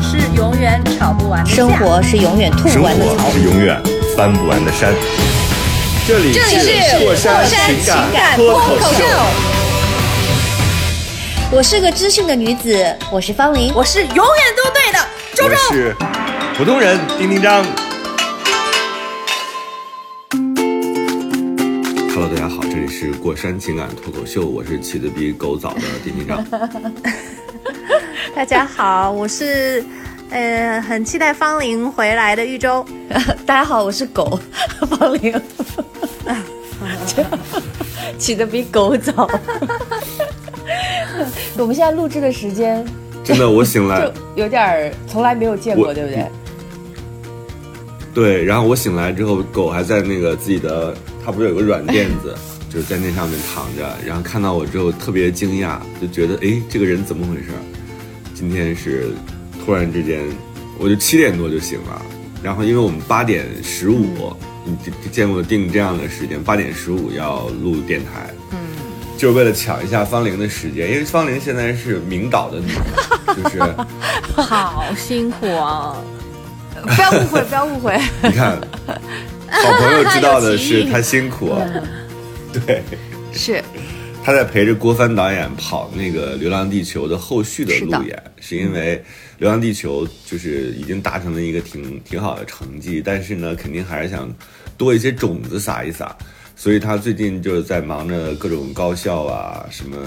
是永远吵不完的架生活是永远吐生不完的槽活。是永远翻不完的山。这里是过山情情感脱脱口秀，我是个知性的女子，我是方玲。我是永远都对的周我周。是普通人丁丁张。Hello，大家好，这里是过山情感脱口秀，我是起得比狗早的丁丁张。大家好，我是呃很期待方玲回来的玉州。大家好，我是狗 方玲。起的比狗早。我们现在录制的时间真的，我醒来就，有点儿从来没有见过，对不对？对，然后我醒来之后，狗还在那个自己的，它不是有个软垫子，就是在那上面躺着，然后看到我之后特别惊讶，就觉得哎，这个人怎么回事？今天是突然之间，我就七点多就醒了，然后因为我们八点十五，你见过定这样的时间，八点十五要录电台，嗯，就是为了抢一下方玲的时间，因为方玲现在是明导的女儿，就是好辛苦啊！不要误会，不要误会。你看，好朋友知道的是他辛苦啊，对，是。他在陪着郭帆导演跑那个《流浪地球》的后续的。路演，是因为《流浪地球》就是已经达成了一个挺挺好的成绩，但是呢，肯定还是想多一些种子撒一撒，所以他最近就是在忙着各种高校啊、什么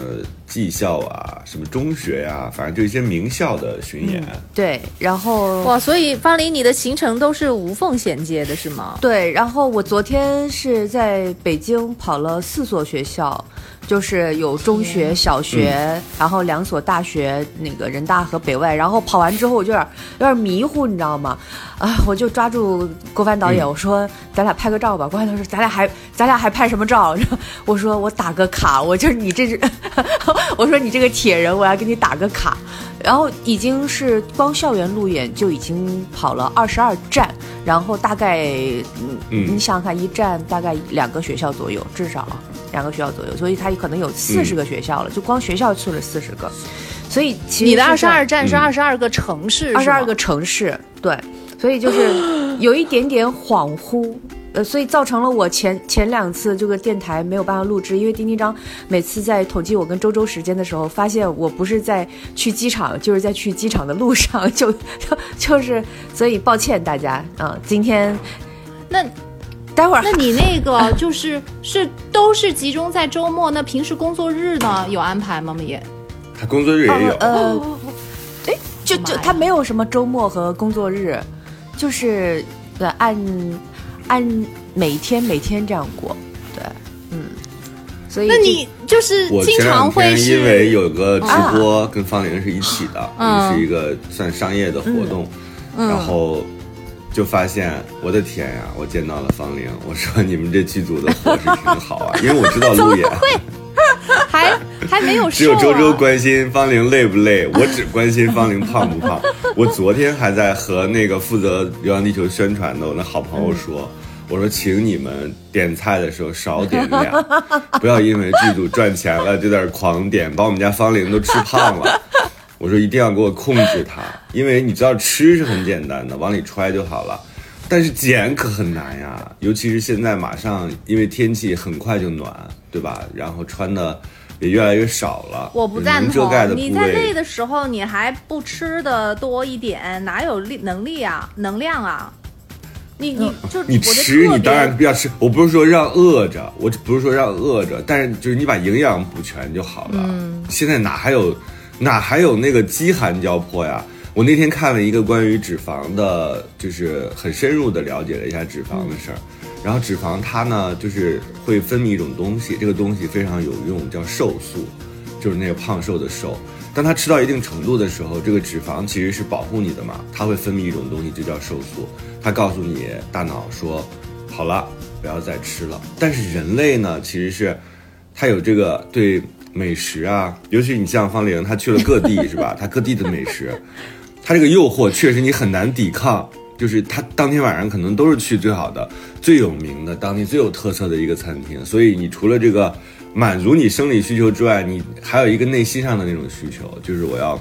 技校啊、什么中学呀、反正就一些名校的巡演。对，然后哇，所以方林，你的行程都是无缝衔接的，是吗？对，然后我昨天是在北京跑了四所学校，就是有中学、小学，然后两所大学，那个人大和北外。然后跑完之后，我就有点有点迷糊，你知道吗？啊，我就抓住郭帆导演，嗯我说咱俩拍个照吧。郭帆导演说咱俩还咱俩还拍什么照？然 后我说我打个卡，我就是你这是，我说你这个铁人，我要给你打个卡。然后已经是光校园路演就已经跑了二十二站，然后大概嗯，嗯你想想看，一站大概两个学校左右，至少两个学校左右，所以他可能有四十个学校了，就光学校去了四十个，所以其实你的二十二站是嗯二十二个城市，二十二个城市，对，所以就是 有一点点恍惚。呃，所以造成了我前前两次这个电台没有办法录制，因为丁丁张每次在统计我跟周周时间的时候，发现我不是在去机场，就是在去机场的路上，就就就是，所以抱歉大家啊、今天那待会儿那你那个就是是都是集中在周末，那平时工作日呢有安排吗？也他工作日也有，呃，哎，就就他没有什么周末和工作日，就是呃按按每天每天这样过，对，嗯，所以那你就是我经前天常会是因为有个直播跟方玲是一起的，啊是一个算商业的活动，然后就发现我的天呀，我见到了方玲，我说你们这剧组的伙食 挺好啊，因为我知道路演，还还没有只有周周关心方玲累不累，我只关心方玲胖不胖。我昨天还在和那个负责《流浪地球》宣传的我那好朋友说。我说，请你们点菜的时候少点量，不要因为剧组赚钱了就在这狂点，把我们家方玲都吃胖了。我说一定要给我控制它，因为你知道吃是很简单的，往里揣就好了，但是减可很难呀。尤其是现在马上，因为天气很快就暖，对吧？然后穿的也越来越少了。我不赞同。你在累，的时候，你还不吃的多一点，哪有力能力啊，能量啊？你你就你吃你当然不要吃。我不是说让饿着，我不是说让饿着，但是就是你把营养补全就好了。嗯现在哪还有哪还有那个饥寒交迫呀？我那天看了一个关于脂肪的，就是很深入的了解了一下脂肪的事儿。然后脂肪它呢，就是会分泌一种东西，这个东西非常有用，叫瘦素，就是那个胖瘦的瘦。当它吃到一定程度的时候，这个脂肪其实是保护你的嘛，它会分泌一种东西，就叫瘦素，它告诉你大脑说，好了，不要再吃了。但是人类呢，其实是它有这个对美食啊，尤其你像方玲，她去了各地是吧？她各地的美食，它这个诱惑确实你很难抵抗。就是他当天晚上可能都是去最好的、最有名的、当地最有特色的一个餐厅，所以你除了这个满足你生理需求之外，你还有一个内心上的那种需求，就是我要，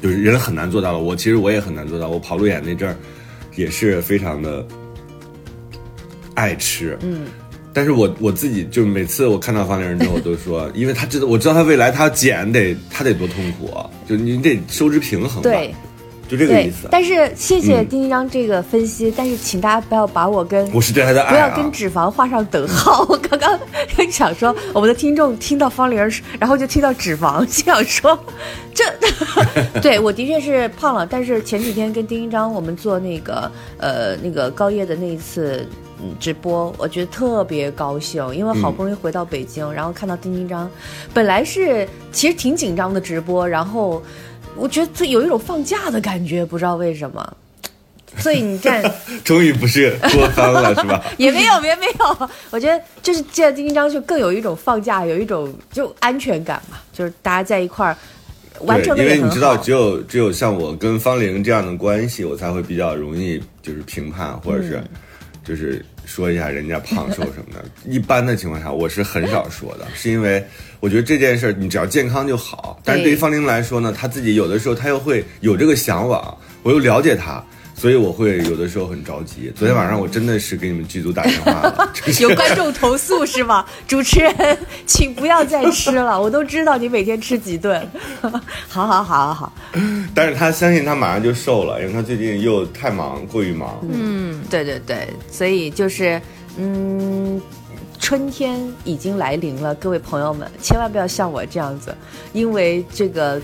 就是人很难做到了。我其实我也很难做到。我跑路演那阵儿，也是非常的爱吃，嗯，但是我我自己就每次我看到方玲人之后，我都说，因为他知道我知道他未来他减得他得多痛苦啊，就你得收支平衡吧，对。就这个意思，。但是谢谢嗯丁一章这个分析，但是请大家不要把我跟我是对他的爱啊不要跟，脂肪画上等号。我刚刚想说，我们的听众听到方玲儿，然后就听到脂肪，心想说，这 对我的确是胖了。但是前几天跟丁一章我们做那个呃那个高叶的那一次。嗯，直播我觉得特别高兴，因为好不容易回到北京，然后看到丁丁张，本来是其实挺紧张的直播，然后我觉得这有一种放假的感觉，不知道为什么。所以你站终于不是多翻了是吧？也没有，也没有。我觉得就是见丁丁章就更有一种放假，有一种就安全感嘛，就是大家在一块儿完成因为你知道，只有只有像我跟方玲这样的关系，我才会比较容易就是评判，或者是嗯就是说一下人家胖瘦什么的。一般的情况下，我是很少说的，是因为我觉得这件事儿你只要健康就好。但是对于方玲来说呢，她自己有的时候她又会有这个向往，我又了解她。所以我会有的时候很着急。昨天晚上我真的是给你们剧组打电话了，有观众投诉是吗？主持人，请不要再吃了，我都知道你每天吃几顿。好好好好好，但是他相信他马上就瘦了，因为他最近又太忙，过于忙。嗯，对对对，所以就是嗯。春天已经来临了，各位朋友们，千万不要像我这样子，因为这个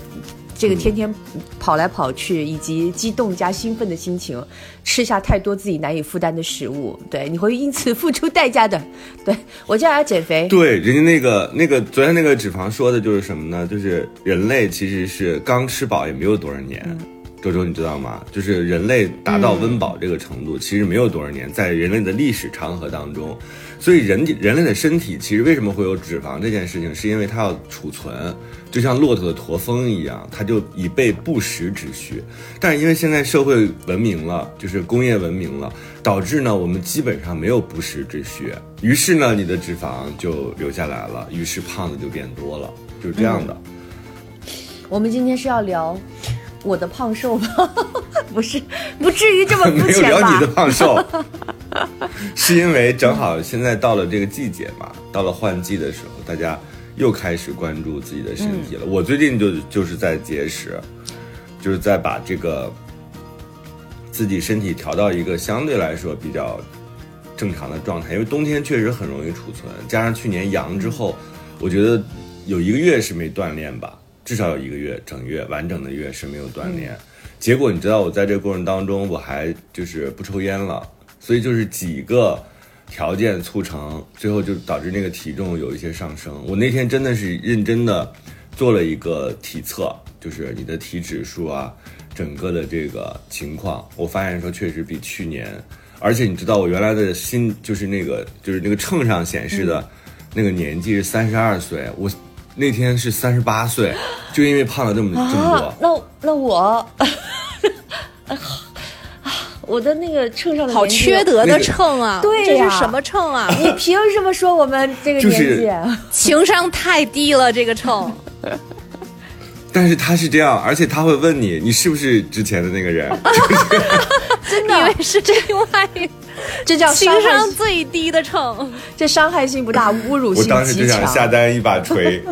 这个天天跑来跑去，以及激动加兴奋的心情，吃下太多自己难以负担的食物，对，你会因此付出代价的。对 我叫大家减肥，对，人家那个那个昨天那个脂肪说的就是什么呢？就是人类其实是刚吃饱也没有多少年。周周，你知道吗？就是人类达到温饱这个程度，其实没有多少年，在人类的历史长河当中，所以人人类的身体其实为什么会有脂肪这件事情，是因为它要储存，就像骆驼的驼峰一样，它就以备不时之需。但是因为现在社会文明了，就是工业文明了，导致呢我们基本上没有不时之需，于是呢你的脂肪就留下来了，于是胖子就变多了，就是这样的。我们今天是要聊我的胖瘦吗？不是，不至于这么肤 没有聊你的？胖瘦，是因为正好现在到了这个季节嘛，到了换季的时候，大家又开始关注自己的身体了。我最近就就是在节食，就是在把这个自己身体调到一个相对来说比较正常的状态，因为冬天确实很容易储存，加上去年阳之后，我觉得有一个月是没锻炼吧，至少有一个月整月完整的月是没有锻炼。结果你知道，我在这个过程当中，我还就是不抽烟了，所以就是几个条件促成，最后就导致那个体重有一些上升。我那天真的是认真的做了一个体测，就是你的体指数啊，整个的这个情况，我发现说确实比去年，而且你知道我原来的心就是那个就是那个秤上显示的那个年纪是三十二岁，我那天是三十八岁，就因为胖了这么这么多啊。，那那我，我的那个秤上的好缺德的秤啊！对呀这是什么秤啊？你凭什么说我们这个就是年纪？情商太低了，这个秤。但是他是这样，而且他会问你，你是不是之前的那个人？真以的为，是另外一这叫情商最低的秤。这伤害性不大，侮辱我性当时就极想下。单一把锤，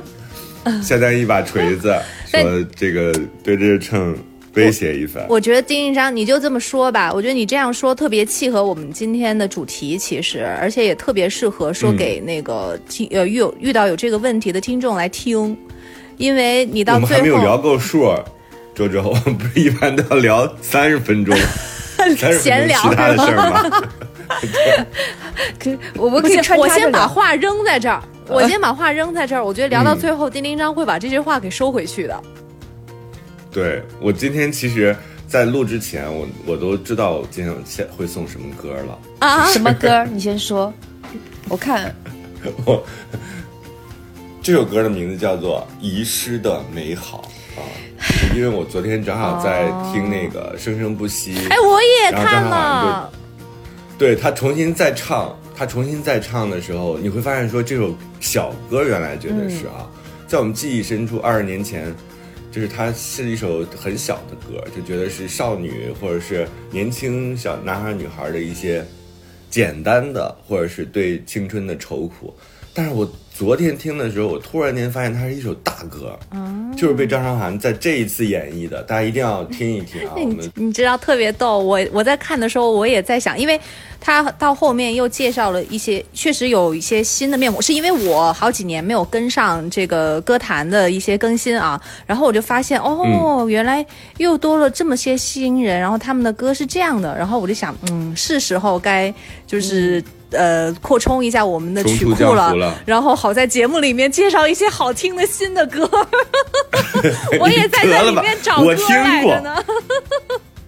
下单一把锤子，说这个对这个秤威胁一番。我觉得丁一章，你就这么说吧。我觉得你这样说特别契合我们今天的主题，其实，而且也特别适合说给那个听、呃遇有遇到有这个问题的听众来听，因为你到最们还没有聊够数，周周，我们不是一般都要聊三十分钟，闲聊钟其他的事儿吗？可我们可以我先把。话扔在这儿，我先把话扔在这儿。我觉得聊到最后，丁丁章会把这句话给收回去的。对我今天其实，在录之前，我我都知道我今天先会送什么歌了。啊，什么歌？你先说，我看。我这首歌的名字叫做《遗失的美好》啊，因为我昨天正好在听那个《生生不息》，哎，我也看了，对他重新再唱，他重新再唱的时候，你会发现说这首小歌原来觉得是啊，在我们记忆深处，二十年前，就是它是一首很小的歌，就觉得是少女或者是年轻小男孩女孩的一些简单的，或者是对青春的愁苦。但是我昨天听的时候，我突然间发现它是一首大歌，就是被张韶涵在这一次演绎的，大家一定要听一听啊！你知道特别逗，我我在看的时候，我也在想，因为他到后面又介绍了一些，确实有一些新的面孔，是因为我好几年没有跟上这个歌坛的一些更新啊，然后我就发现哦，原来又多了这么些新人，然后他们的歌是这样的，然后我就想，嗯，是时候该就是。呃，扩充一下我们的曲库了然后好在节目里面介绍一些好听的新的歌，我也在这里面找歌来着呢。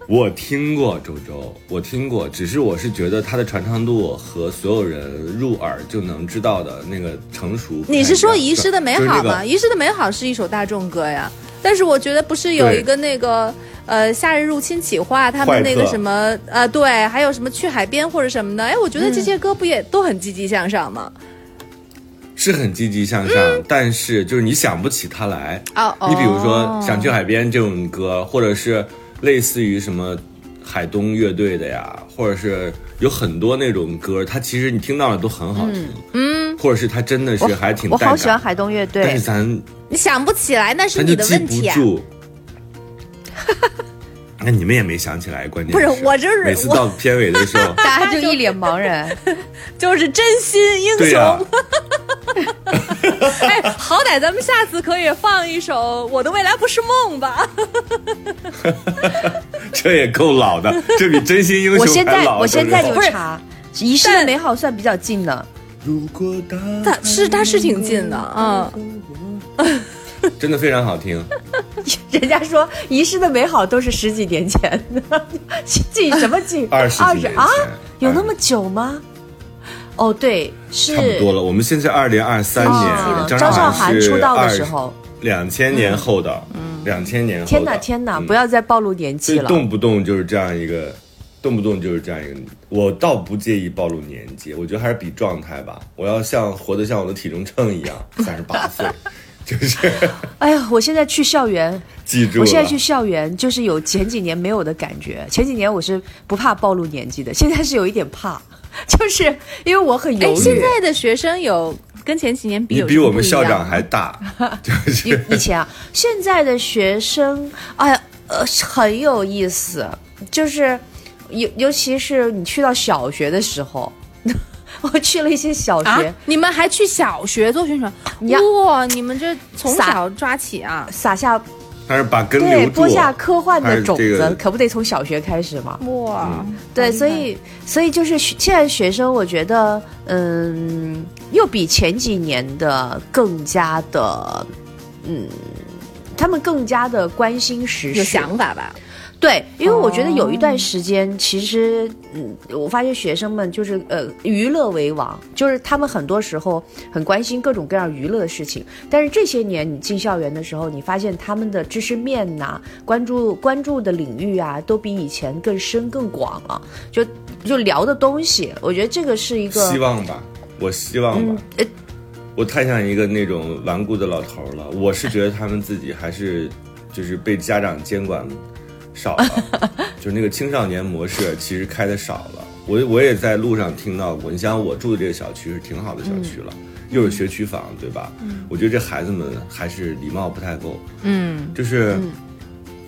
我听过周周，我听过，只是我是觉得它的传唱度和所有人入耳就能知道的那个成熟。你是说《遗失的美好》吗？吗？《遗失的美好》是一首大众歌呀，但是我觉得不是有一个那个呃《夏日入侵企划》他们那个什么呃对，还有什么去海边或者什么的，哎，我觉得这些歌不也都很积极向上吗？是很积极向上，但是就是你想不起他来。哦哦，你比如说《想去海边》这种歌，或者是类似于什么海东乐队的呀，或者是有很多那种歌，它其实你听到了都很好听，嗯，或者是它真的是还挺我好喜欢海东乐队但是，咱你想不起来，那是你的问题啊。住。那你们也没想起来，关键不是我就是每次到片尾的时候，大家就一脸茫然。就是真心英雄。哎，好歹咱们下次可以放一首《我的未来不是梦》吧？这也够老的，这比真心英雄我现在还老。我现在周周就查，遗失的美好算比较近的。如果大它是他是挺近的，嗯。真的非常好听，人家说遗失的美好都是十几年前的，记什么记？二十二十啊？有那么久吗？哦，对，是差不多了。我们现在二零二三哦年，张韶涵涵出道的时候，两千年后的，两千年后的。天哪天哪！嗯不要再暴露年纪了。动不动就是这样一个，动不动就是这样一个。我倒不介意暴露年纪，我觉得还是比状态吧。我要像活得像我的体重秤一样，三十八岁，就是 哎呀，我现在去校园，记住。我现在去校园，就是有前几年没有的感觉。前几年我是不怕暴露年纪的，现在是有一点怕，就是因为我很犹哎，豫。现在的学生有跟前几年比你有比我们校长还大，就是以以前啊，现在的学生，哎呀，呃，很有意思，就是尤尤其是你去到小学的时候，我去了一些小学，啊！你们还去小学做宣传？哇！你们这从小抓起啊！撒下还是把根对播下科幻的种子，这个可不得从小学开始嘛？哇！对，所以所以就是现在学生，我觉得，嗯，又比前几年的更加的，嗯，他们更加的关心时事，有想法吧？对，因为我觉得有一哦段时间，其实，嗯，我发现学生们就是呃，娱乐为王，就是他们很多时候很关心各种各样娱乐的事情。但是这些年你进校园的时候，你发现他们的知识面呐、关注关注的领域啊，都比以前更深更广了。就就聊的东西，我觉得这个是一个希望吧，我希望吧。嗯呃我太像一个那种顽固的老头儿了。我是觉得他们自己还是就是被家长监管少了，就是那个青少年模式其实开的少了。我我也在路上听到过，你想我住的这个小区是挺好的小区了，又是学区房，对吧？我觉得这孩子们还是礼貌不太够，嗯，就是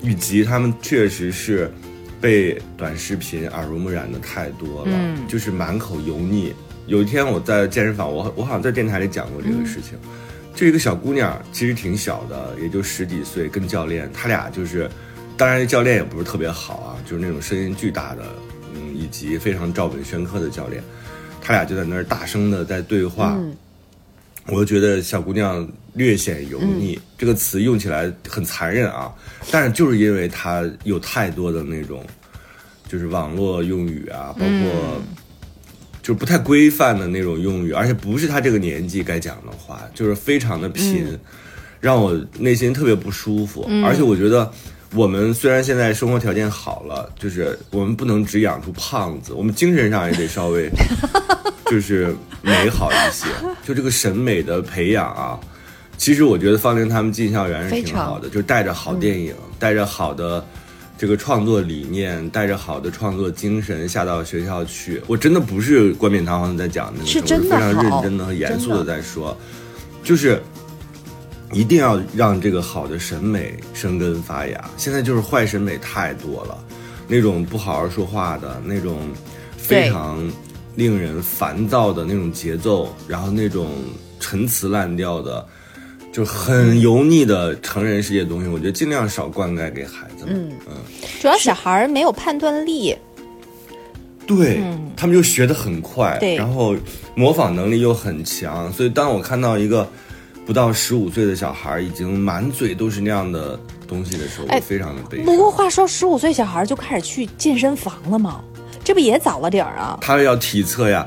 以及他们确实是被短视频耳濡目染的太多了，嗯就是满口油腻。有一天我在健身房，我我好像在电台里讲过这个事情。这个小姑娘其实挺小的，也就十几岁，跟教练，他俩就是，当然教练也不是特别好啊，就是那种声音巨大的，嗯，以及非常照本宣科的教练，他俩就在那儿大声的在对话。嗯我就觉得小姑娘略显油腻，这个词用起来很残忍啊。但是就是因为她有太多的那种，就是网络用语啊，包括就是不太规范的那种用语，而且不是她这个年纪该讲的话，就是非常的贫，让我内心特别不舒服。而且我觉得。我们虽然现在生活条件好了，就是我们不能只养出胖子，我们精神上也得稍微，就是美好一些。就这个审美的培养啊，其实我觉得方玲他们进校园是挺好的，就带着好电影，带着好的这个创作理念，带着好的创作精神下到学校去。我真的不是冠冕堂皇的在讲那个，是真的非常认真的和严肃的在说，就是。一定要让这个好的审美生根发芽。现在就是坏审美太多了，那种不好好说话的那种，非常令人烦躁的那种节奏，然后那种陈词滥调的，就很油腻的成人世界东西，我觉得尽量少灌溉给孩子们。嗯嗯，主要小孩没有判断力，对他们就学得很快，然后模仿能力又很强，所以当我看到一个。不到十五岁的小孩已经满嘴都是那样的东西的时候，非常的悲伤。不过话说，十五岁小孩就开始去健身房了吗？这不也早了点儿啊？他要体测呀，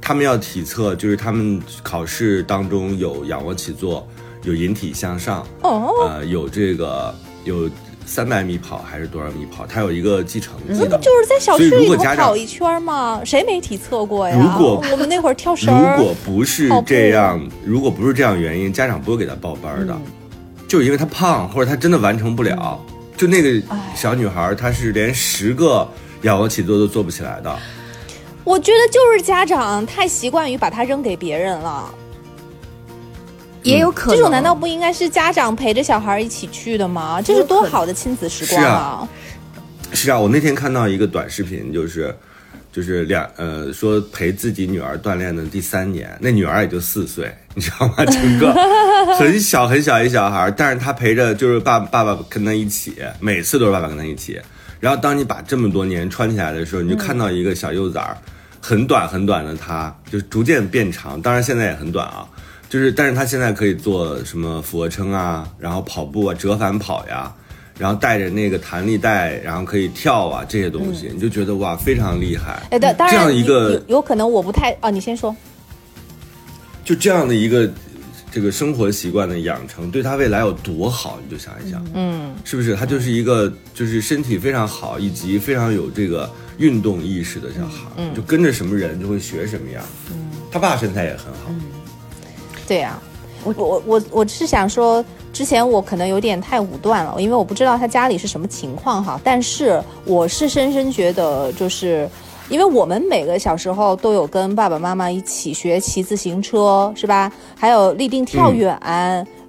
他们要体测，就是他们考试当中有仰卧起坐，有引体向上，哦，呃，有这个有。三百米跑还是多少米跑？它有一个计成绩的，就是在小区里头跑一圈吗？谁没体测过呀？如果我们那会儿跳绳，如果不是这样，如果不是这样原因，家长不会给他报班的，就是因为他胖，或者他真的完成不了。就那个小女孩，她是连十个仰卧起坐都做不起来的。我觉得就是家长太习惯于把他扔给别人了。也有可能，这种难道不应该是家长陪着小孩一起去的吗？这是多好的亲子时光啊！是啊，我那天看到一个短视频，就是就是两呃说陪自己女儿锻炼的第三年，那女儿也就四岁，你知道吗？整个很小很小一小孩，但是他陪着就是爸爸爸跟他一起，每次都是爸爸跟他一起。然后当你把这么多年穿起来的时候，你就看到一个小幼崽儿，很短很短的，他就逐渐变长，当然现在也很短啊。就是，但是他现在可以做什么俯卧撑啊，然后跑步啊，折返跑呀，然后带着那个弹力带，然后可以跳啊，这些东西，你就觉得哇，非常厉害。哎，当这样一个有可能我不太啊，你先说。就这样的一个这个生活习惯的养成，对他未来有多好，你就想一想，嗯，是不是？他就是一个就是身体非常好，以及非常有这个运动意识的小孩，就跟着什么人就会学什么样。嗯，他爸身材也很好。对呀，我我我我是想说，之前我可能有点太武断了，因为我不知道他家里是什么情况哈。但是我是深深觉得，就是因为我们每个小时候都有跟爸爸妈妈一起学骑自行车，是吧？还有立定跳远，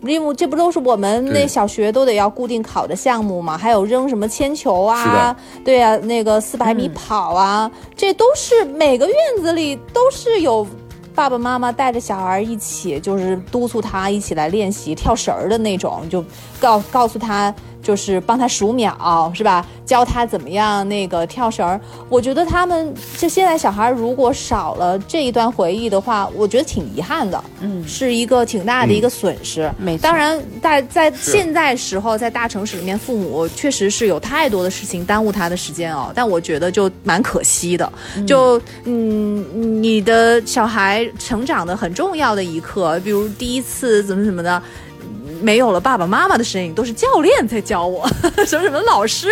因为这不都是我们那小学都得要固定考的项目吗？还有扔什么铅球啊？对呀，那个四百米跑啊，这都是每个院子里都是有。爸爸妈妈带着小孩一起，就是督促他一起来练习跳绳儿的那种，就告告诉他。就是帮他数秒，是吧？教他怎么样那个跳绳儿。我觉得他们就现在小孩如果少了这一段回忆的话，我觉得挺遗憾的。嗯，是一个挺大的一个损失。没，当然在在现在时候，在大城市里面，父母确实是有太多的事情耽误他的时间哦。但我觉得就蛮可惜的。就嗯，你的小孩成长的很重要的一刻，比如第一次怎么怎么的。没有了爸爸妈妈的身影，都是教练在教我，什么什么老师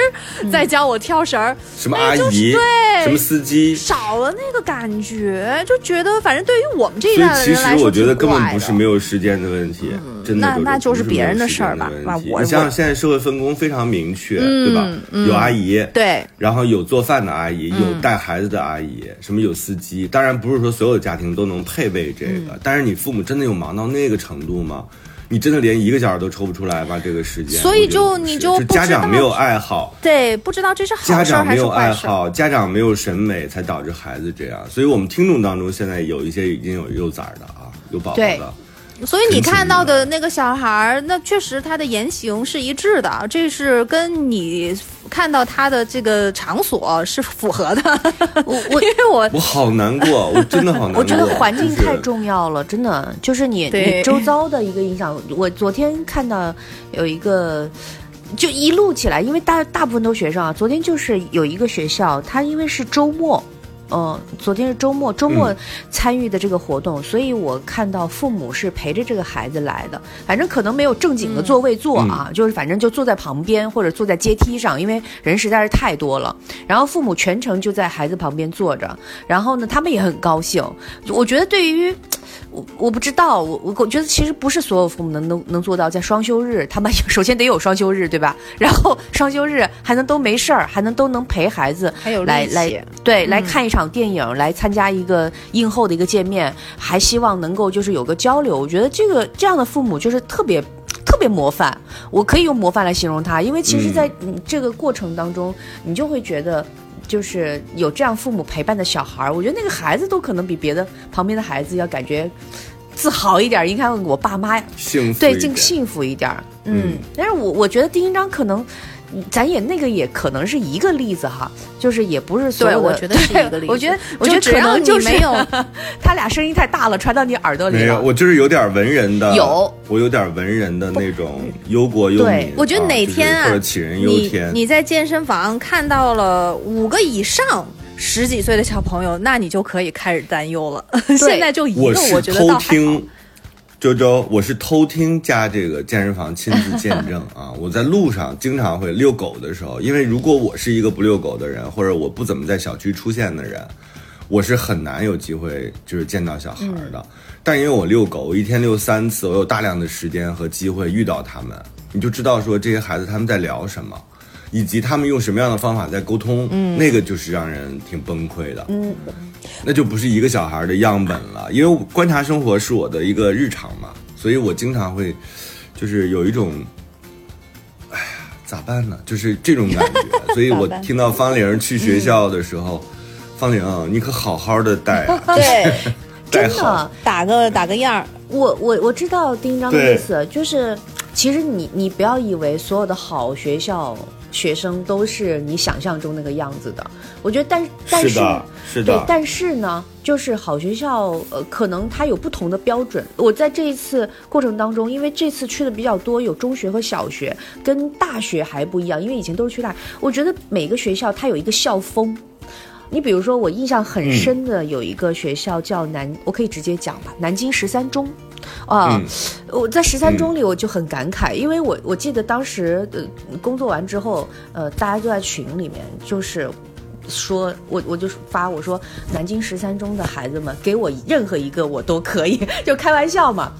在教我跳绳儿，什么阿姨对，什么司机少了那个感觉，就觉得反正对于我们这一代的人来说，其实我觉得根本不是没有时间的问题，真的那那就是别人的事儿吧。你像现在社会分工非常明确，对吧？有阿姨对，然后有做饭的阿姨，有带孩子的阿姨，什么有司机。当然不是说所有的家庭都能配备这个，但是你父母真的有忙到那个程度吗？你真的连一个小时都抽不出来吧？这个时间，所以就你就家长没有爱好，对，不知道这是好事家长没有爱好，家长没有审美，才导致孩子这样。所以我们听众当中现在有一些已经有幼崽的啊，有宝宝的，所以你看到的那个小孩儿，那确实他的言行是一致的，这是跟你看到他的这个场所是符合的。我我 因为我我好难过，我真的好难过。我觉得环境太重要了，真的就是你你周遭的一个影响。我昨天看到有一个。就一路起来，因为大大部分都学生啊。昨天就是有一个学校，他因为是周末，嗯、昨天是周末，周末嗯参与的这个活动，所以我看到父母是陪着这个孩子来的。反正可能没有正经的座位坐啊，就是反正就坐在旁边或者坐在阶梯上，因为人实在是太多了。然后父母全程就在孩子旁边坐着，然后呢，他们也很高兴。我觉得对于我我不知道，我我我觉得其实不是所有父母能能能做到在双休日，他们 首先得有双休日，对吧？然后双休日还能都没事儿，还能都能陪孩子还有力气来来对来看一场电影，来参加一个映后的一个见面，还希望能够就是有个交流。我觉得这个这样的父母就是特别。特别模范，我可以用模范来形容他，因为其实，在嗯这个过程当中，你就会觉得，就是有这样父母陪伴的小孩儿，我觉得那个孩子都可能比别的旁边的孩子要感觉自豪一点儿。你看我爸妈，幸福对更幸福一点儿。嗯，但是我我觉得丁一章可能，嗯咱也那个也可能是一个例子哈，就是也不是所，有的。我觉得是一个例子。我觉得，我觉得只可能就是要你没有，他俩声音太大了，传到你耳朵里没有，我就是有点文人的，有我有点文人的那种忧国忧民对民。我觉得哪天啊，啊就是或者杞人忧你天。你在健身房看到了五个以上十几岁的小朋友，那你就可以开始担忧了。现在就一个，我觉得倒还好偷听。周周，我是偷听加这个健身房亲自见证啊！我在路上经常会遛狗的时候，因为如果我是一个不遛狗的人，或者我不怎么在小区出现的人，我是很难有机会就是见到小孩的。但因为我遛狗，我一天遛三次，我有大量的时间和机会遇到他们，你就知道说这些孩子他们在聊什么。以及他们用什么样的方法在沟通，嗯，那个就是让人挺崩溃的，嗯，那就不是一个小孩的样本了。因为观察生活是我的一个日常嘛，所以我经常会，就是有一种，哎呀，咋办呢？就是这种感觉。所以我听到方玲去学校的时候，方玲，你可好好的带啊，对，带真好的，，打个打个样儿。我我我知道丁一章的意思，就是其实你你不要以为所有的好学校学生都是你想象中那个样子的。我觉得但但是的，是的，，对但是呢，就是好学校，呃，可能它有不同的标准。我在这一次过程当中，因为这次去的比较多，有中学和小学，跟大学还不一样，因为以前都是去大。我觉得每个学校它有一个校风。你比如说，我印象很深的有一个学校叫南，我可以直接讲吧，南京十三中。啊、嗯我在十三中里我就很感慨，因为我我记得当时呃工作完之后，呃大家就在群里面就是说，我我就发我说南京十三中的孩子们给我任何一个我都可以，就开玩笑嘛。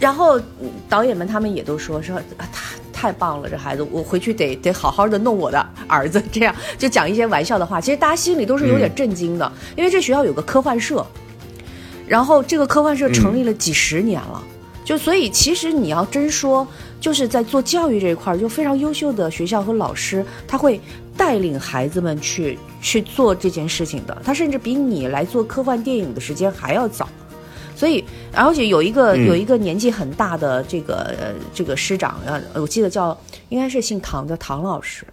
然后嗯导演们他们也都说说啊太太棒了，这孩子我回去得得好好的弄我的儿子，这样就讲一些玩笑的话。其实大家心里都是有点震惊的，因为这学校有个科幻社，然后这个科幻社成立了几十年了。就所以，其实你要真说，就是在做教育这一块儿，就非常优秀的学校和老师，他会带领孩子们去去做这件事情的。他甚至比你来做科幻电影的时间还要早。所以，而且有一个、嗯有一个年纪很大的这个呃这个师长呃，我记得叫应该是姓唐的唐老师，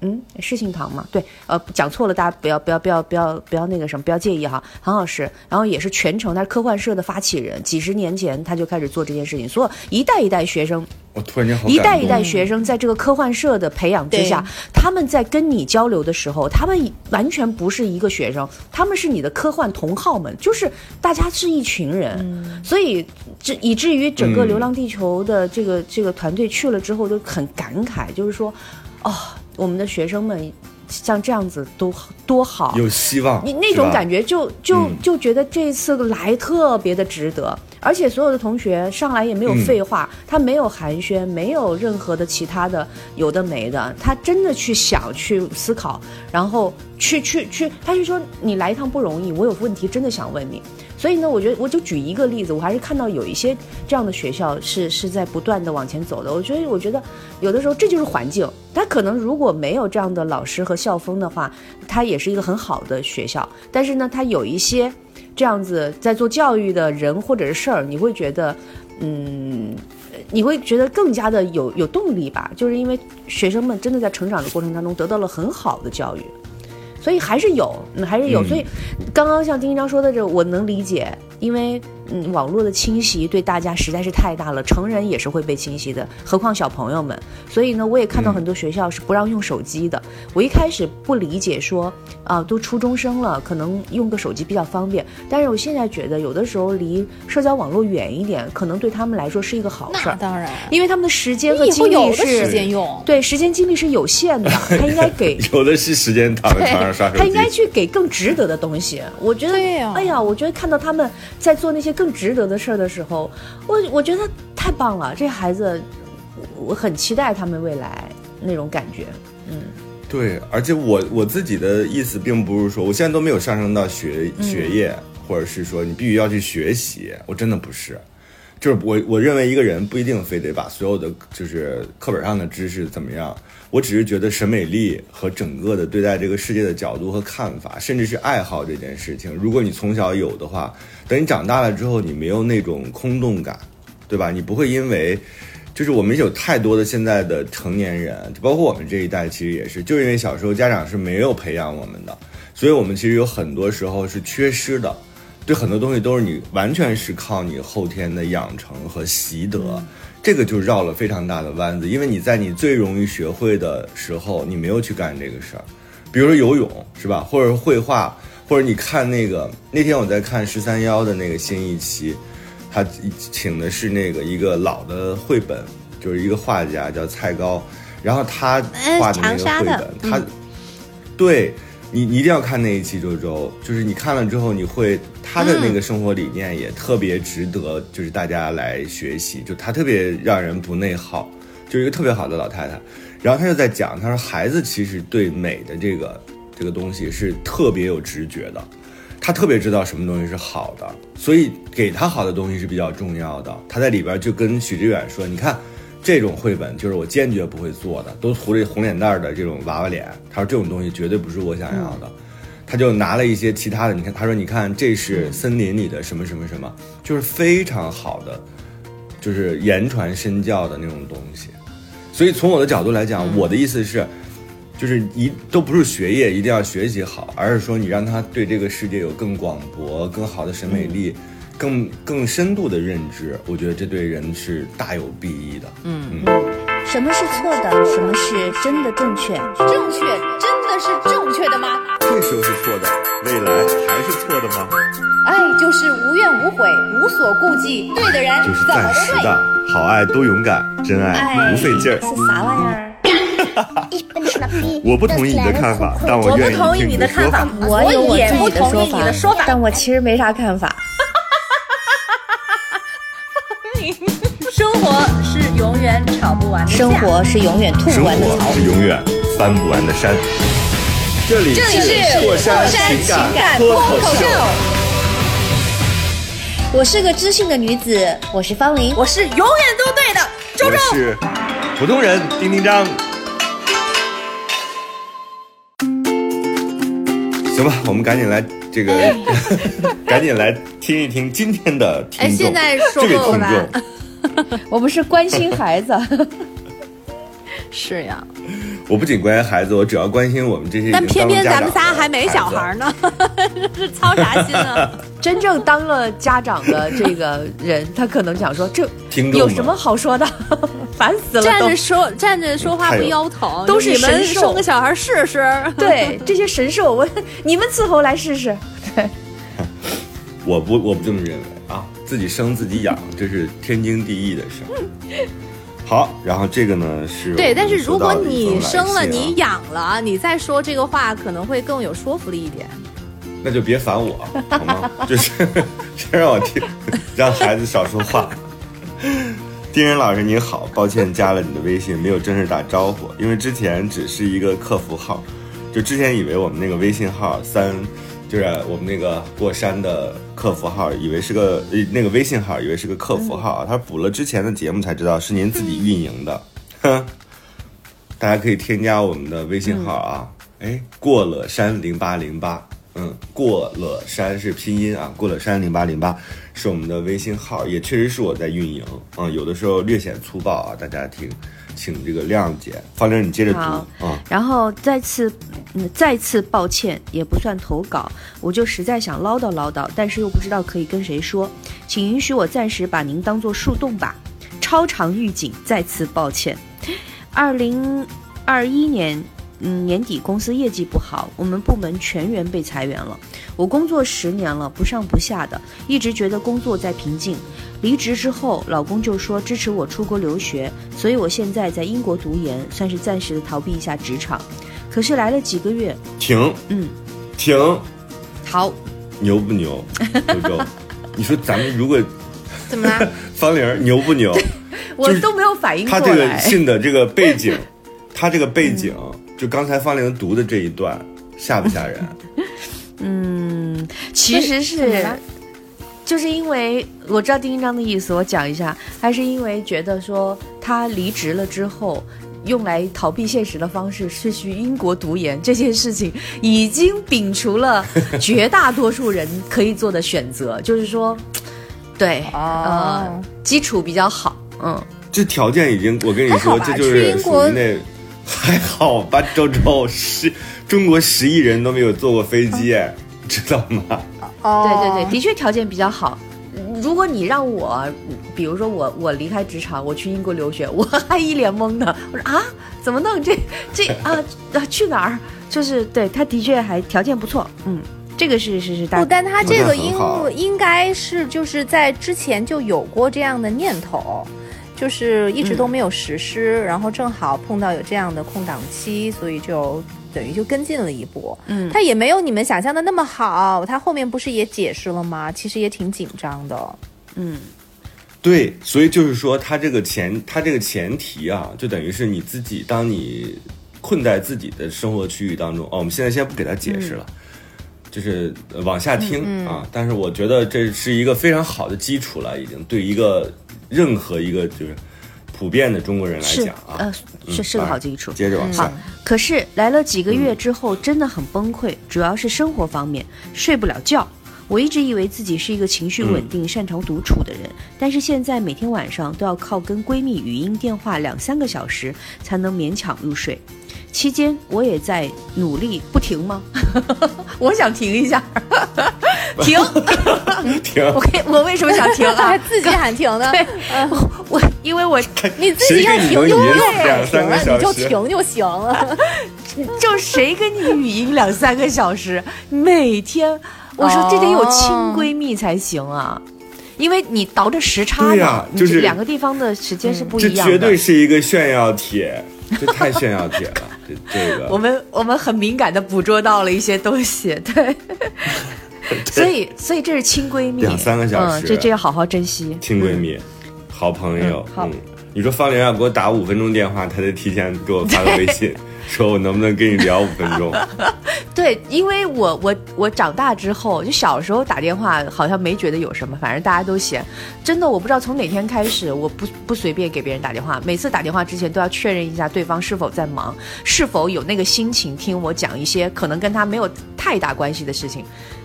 嗯，是姓唐吗？对，呃，讲错了，大家不要不要不要不要不要那个什么，不要介意哈。唐老师，然后也是全程他是科幻社的发起人，几十年前他就开始做这件事情，所有一代一代学生我突然间好一代一代学生在这个科幻社的培养之下，他们在跟你交流的时候，他们完全不是一个学生，他们是你的科幻同好们，就是大家是一群人，所以这以至于整个《嗯流浪地球》的这个、这个团队去了之后都很感慨，就是说，哦，我们的学生们像这样子都多好，有希望，你那种感觉，就就嗯。就觉得这次来特别的值得，而且所有的同学上来也没有嗯。废话，他没有寒暄，没有任何的其他的有的没的，他真的去想去思考，然后去去去，他就说你来一趟不容易，我有问题真的想问你。所以呢，我觉得我就举一个例子，我还是看到有一些这样的学校是是在不断的往前走的。我觉得，我觉得有的时候这就是环境。他可能如果没有这样的老师和校风的话，他也是一个很好的学校。但是呢，他有一些这样子在做教育的人或者是事儿，你会觉得，嗯，你会觉得更加的有有动力吧？就是因为学生们真的在成长的过程当中得到了很好的教育，所以还是有，嗯还是有。嗯所以刚刚像丁一章说的这，我能理解，因为嗯，网络的侵袭对大家实在是太大了，成人也是会被侵袭的，何况小朋友们。所以呢，我也看到嗯很多学校是不让用手机的。我一开始不理解说，啊、都初中生了，可能用个手机比较方便。但是我现在觉得，有的时候离社交网络远一点，可能对他们来说是一个好事儿，那当然，因为他们的时间和精力有的时是。间用。对，时间精力是有限的，他应该给 有的是时间躺在床上刷手他应该。去给更值得的东西。我觉得，哎呀，我觉得看到他们在做那些更值得的事儿的时候，我我觉得太棒了。这孩子，我我很期待他们未来那种感觉。嗯对，而且我我自己的意思并不是说，我现在都没有上升到学嗯学业，或者是说你必须要去学习，我真的不是。就是我我认为一个人不一定非得把所有的就是课本上的知识怎么样，我只是觉得审美力和整个的对待这个世界的角度和看法，甚至是爱好这件事情，如果你从小有的话，等你长大了之后，你没有那种空洞感，对吧？你不会因为就是我们有太多的现在的成年人，就包括我们这一代，其实也是，就是因为小时候家长是没有培养我们的，所以我们其实有很多时候是缺失的。对很多东西都是你完全是靠你后天的养成和习得，这个就绕了非常大的弯子。因为你在你最容易学会的时候，你没有去干这个事儿，比如说游泳是吧，或者是绘画，或者你看那个那天我在看十三幺的那个新一期，他请的是那个一个老的绘本，就是一个画家叫蔡高，然后他画的那个绘本，他对你，你一定要看那一期周周，就是你看了之后，你会他的那个生活理念也特别值得，就是大家来学习。就他特别让人不内耗，就是一个特别好的老太太。然后他就在讲，他说孩子其实对美的这个这个东西是特别有直觉的，他特别知道什么东西是好的，所以给他好的东西是比较重要的。他在里边就跟许知远说：“你看。”这种绘本就是我坚决不会做的，都涂着红脸蛋的这种娃娃脸。他说这种东西绝对不是我想要的。他就拿了一些其他的，你看，他说你看这是森林里的什么什么什么，就是非常好的，就是言传身教的那种东西。所以从我的角度来讲，我的意思是，就是一都不是学业一定要学习好，而是说你让他对这个世界有更广博、更好的审美力。更更深度的认知，我觉得这对人是大有裨益的。嗯什么是错的？什么是真的正确？正确真的是正确的吗？这时候是错的，未来还是错的吗？爱就是无怨无悔，无所顾忌，对的人就是暂。时的，好爱多勇敢，真爱不费劲儿。是啥玩意儿？我不同意你的看法，但我愿意同意听你的看法的说法。，我有我也自己的不同意你说法，的说法。但我其实没啥看法。生活是永远吵不完的架生活是永远吐生不完的草活。是永远翻不完的山。这里是过山情情感感脱口秀。我是个知性的女子，我是方玲。我是永远都对的周我周。是普通人丁丁张。行吧，我们赶紧来这个，赶紧来听一听今天的听众。哎现在说这位听众，我们是关心孩子，是呀，我不仅关心孩子，我主要关心我们这些但偏偏咱们仨还没小孩呢，这 操啥心啊？真正当了家长的这个人，他可能想说这有什么好说的，烦死了站着。说站着说话不腰疼，都是你们神兽生个小孩试试。对这些神兽，我你们伺候来试试。对我不，我不这么认为啊，自己生自己养，这是天经地义的事儿。好，然后这个呢是对，但是如果你生了，你养了，你再说这个话可能会更有说服力一点。那就别烦我，好吗？就是先让我听，让孩子少说话。丁仁老师您好，抱歉加了你的微信，没有正式打招呼，因为之前只是一个客服号，就之前以为我们那个微信号三，就是我们那个过山的客服号，以为是个呃那个微信号，以为是个客服号，他补了之前的节目才知道是您自己运营的，哼。大家可以添加我们的微信号啊，哎，过了山零八零八，嗯，过了山是拼音啊，过了山零八零八是我们的微信号，也确实是我在运营。嗯、有的时候略显粗暴啊，大家听，请这个谅解。方玲，你接着读好啊。然后再次，嗯，再次抱歉，也不算投稿，我就实在想唠叨唠叨，但是又不知道可以跟谁说，请允许我暂时把您当做树洞吧。超长预警，再次抱歉。二零二一年。嗯，年底公司业绩不好，我们部门全员被裁员了。我工作十年了，不上不下的，一直觉得工作在瓶颈。离职之后，老公就说支持我出国留学，所以我现在在英国读研，算是暂时的逃避一下职场。可是来了几个月，停，嗯，停，好，牛不牛？周周，你说咱们如果怎么啦？方玲牛不牛？我都没有反应过来他这个。信的这个背景，他这个背景，就刚才方玲读的这一段，吓不吓人？嗯，其实是就是因为我知道丁一章的意思，我讲一下，还是因为觉得说他离职了之后。用来逃避现实的方式是去英国读研，这件事情已经摒除了绝大多数人可以做的选择，就是说，对，呃哦，基础比较好，嗯，这条件已经，我跟你说，这就是国于那还好吧？周周十中国十亿人都没有坐过飞机，哎，知道吗？哦，对对对，的确条件比较好。如果你让我，比如说我我离开职场，我去英国留学，我还一脸懵的。我说啊，怎么弄？这这啊啊去哪儿？就是对他的确还条件不错，嗯，这个是是是大不，但他这个应应该是就是在之前就有过这样的念头，就是一直都没有实施，然后正好碰到有这样的空档期，所以就等于就跟进了一步。嗯他也没有你们想象的那么好，他后面不是也解释了吗？其实也挺紧张的。嗯对，所以就是说，他这个前，他这个前提啊，就等于是你自己，当你困在自己的生活区域当中，哦，我们现在先不给他解释了，就是呃往下听、啊。但是我觉得这是一个非常好的基础了，已经对一个任何一个就是普遍的中国人来讲啊，呃是是个好基础。接着往下，好，可是来了几个月之后，真的很崩溃，主要是生活方面，睡不了觉。我一直以为自己是一个情绪稳定、擅长独处的人，但是现在每天晚上都要靠跟闺蜜语音电话两三个小时才能勉强入睡。期间我也在努力，不停吗？我想停一下，停。停，我可以我为什么想停啊还？自己喊停的，对，我因为我你自己要停就停了，三个小你就停就行了。就谁跟你语音两三个小时，每天，我说这得有亲闺蜜才行啊，因为你倒着时差呀就是这两个地方的时间是不一样的。绝对是一个炫耀帖，这太炫耀帖了，这这个。我们我们很敏感的捕捉到了一些东西，对，所以所以这是亲闺蜜，两三个小时。嗯，这这要好好珍惜。亲闺蜜、好朋友，嗯好。你说方玲要给我打五分钟电话，她得提前给我发个微信，说我能不能跟你聊五分钟？对，因为我我我长大之后，就小时候打电话好像没觉得有什么，反正大家都嫌。真的，我不知道从哪天开始，我不不随便给别人打电话，每次打电话之前都要确认一下对方是否在忙，是否有那个心情听我讲一些可能跟他没有太大关系的事情。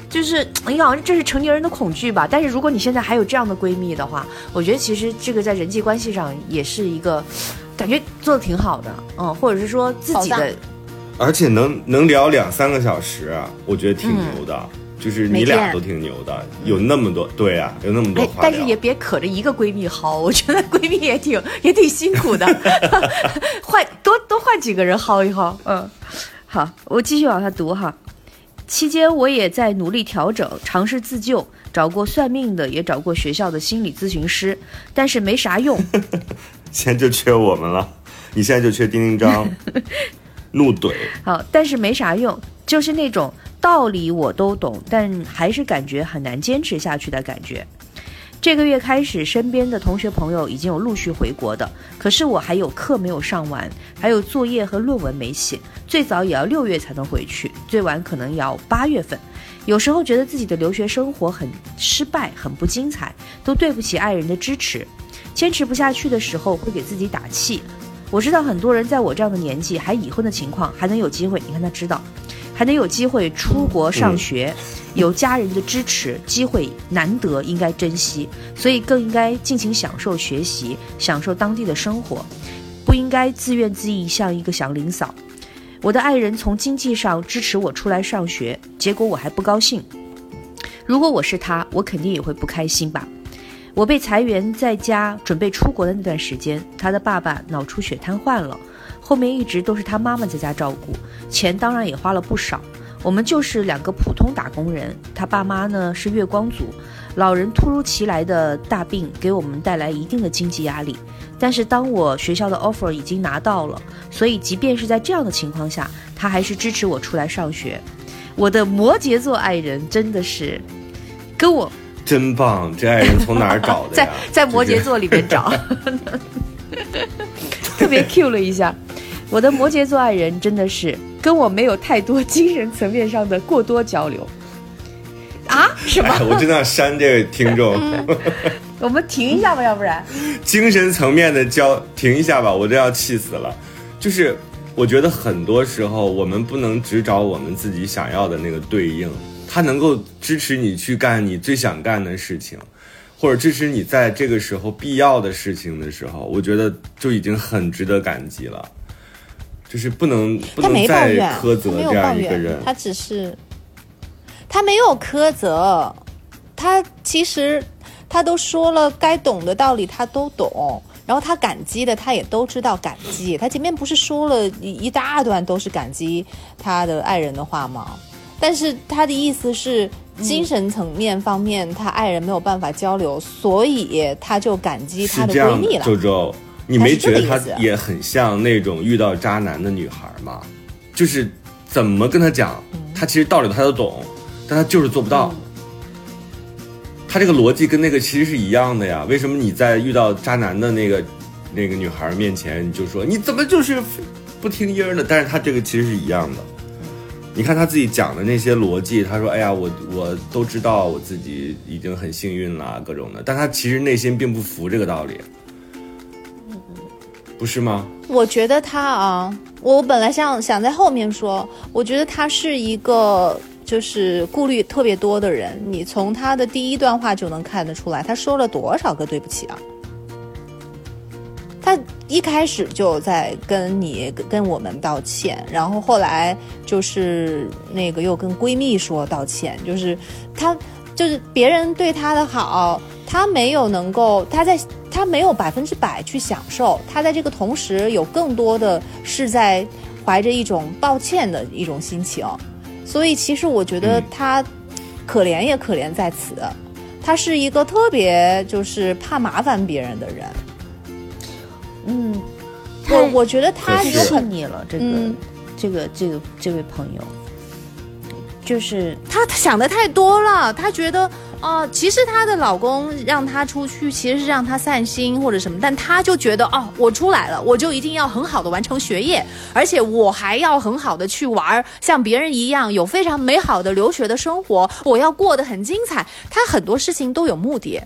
就是，哎呀，这是成年人的恐惧吧？但是如果你现在还有这样的闺蜜的话，我觉得其实这个在人际关系上也是一个，感觉做的挺好的，嗯，或者是说自己的而且能能聊两三个小时啊，我觉得挺牛的。就是你俩都挺牛的，有那么多对啊，有那么多但是也别可着一个闺蜜薅，我觉得闺蜜也挺 也挺辛苦的，换多多换几个人薅一薅。嗯，好，我继续往下读哈。期间我也在努力调整，尝试自救，找过算命的，也找过学校的心理咨询师，但是没啥用。现在就缺我们了，你现在就缺丁丁张，怒怼。好，但是没啥用，就是那种道理我都懂，但还是感觉很难坚持下去的感觉。这个月开始，身边的同学朋友已经有陆续回国的，可是我还有课没有上完，还有作业和论文没写，最早也要六月才能回去，最晚可能要八月份。有时候觉得自己的留学生活很失败，很不精彩，都对不起爱人的支持。坚持不下去的时候，会给自己打气。我知道很多人在我这样的年纪还已婚的情况还能有机会，你看他知道。还能有机会出国上学，有家人的支持，机会难得，应该珍惜，所以更应该尽情享受学习，享受当地的生活，不应该自怨自艾，像一个祥林嫂。我的爱人从经济上支持我出来上学，结果我还不高兴。如果我是他，我肯定也会不开心吧。我被裁员，在家准备出国的那段时间，他的爸爸脑出血瘫痪了，后面一直都是他妈妈在家照顾，钱当然也花了不少。我们就是两个普通打工人，他爸妈呢是月光族，老人突如其来的大病给我们带来一定的经济压力。但是当我学校的 offer 已经拿到了，所以即便是在这样的情况下，他还是支持我出来上学。我的摩羯座爱人真的是跟我真棒！这爱人从哪儿找的 在呀？在摩羯座里面找，特别 Q 了一下。我的摩羯座爱人真的是跟我没有太多精神层面上的过多交流啊？什么？哎，我真的要删这位听众。我们停一下吧，要不然。精神层面的交，停一下吧，我都要气死了。就是我觉得很多时候我们不能只找我们自己想要的那个对应，它能够支持你去干你最想干的事情，或者支持你在这个时候必要的事情的时候，我觉得就已经很值得感激了。就是不能不能再抱怨，苛责这他没抱怨样一个人，。他只是他没有苛责，他其实他都说了该懂的道理，他都懂。然后他感激的，他也都知道感激。他前面不是说了一一大段都是感激他的爱人的话吗？但是他的意思是，精神层面方面，他爱人没有办法交流，所以他就感激她的闺蜜了。周周，你没觉得她也很像那种遇到渣男的女孩吗？就是怎么跟她讲，嗯她其实道理她都懂，但她就是做不到。她这个逻辑跟那个其实是一样的呀。为什么你在遇到渣男的那个那个女孩面前，你就说你怎么就是不听音儿呢？但是她这个其实是一样的。你看他自己讲的那些逻辑，他说：“哎呀，我我都知道我自己已经很幸运了，各种的。”但他其实内心并不服这个道理，不是吗？我觉得他啊，我本来想想在后面说，我觉得他是一个就是顾虑特别多的人。你从他的第一段话就能看得出来，他说了多少个对不起啊？他一开始就在跟你跟我们道歉，然后后来就是那个又跟闺蜜说道歉，就是她就是别人对她的好，她没有能够她在她没有百分之百去享受，她在这个同时有更多的是在怀着一种抱歉的一种心情，所以其实我觉得嗯他可怜也可怜在此，她是一个特别就是怕麻烦别人的人。嗯，我我觉得他就是有很细腻了，这个、嗯这个这个这位朋友，就是他想的太多了，他觉得哦、其实她的老公让她出去，其实是让她散心或者什么，但她就觉得哦，我出来了，我就一定要很好的完成学业，而且我还要很好的去玩儿，像别人一样有非常美好的留学的生活，我要过得很精彩。他很多事情都有目的，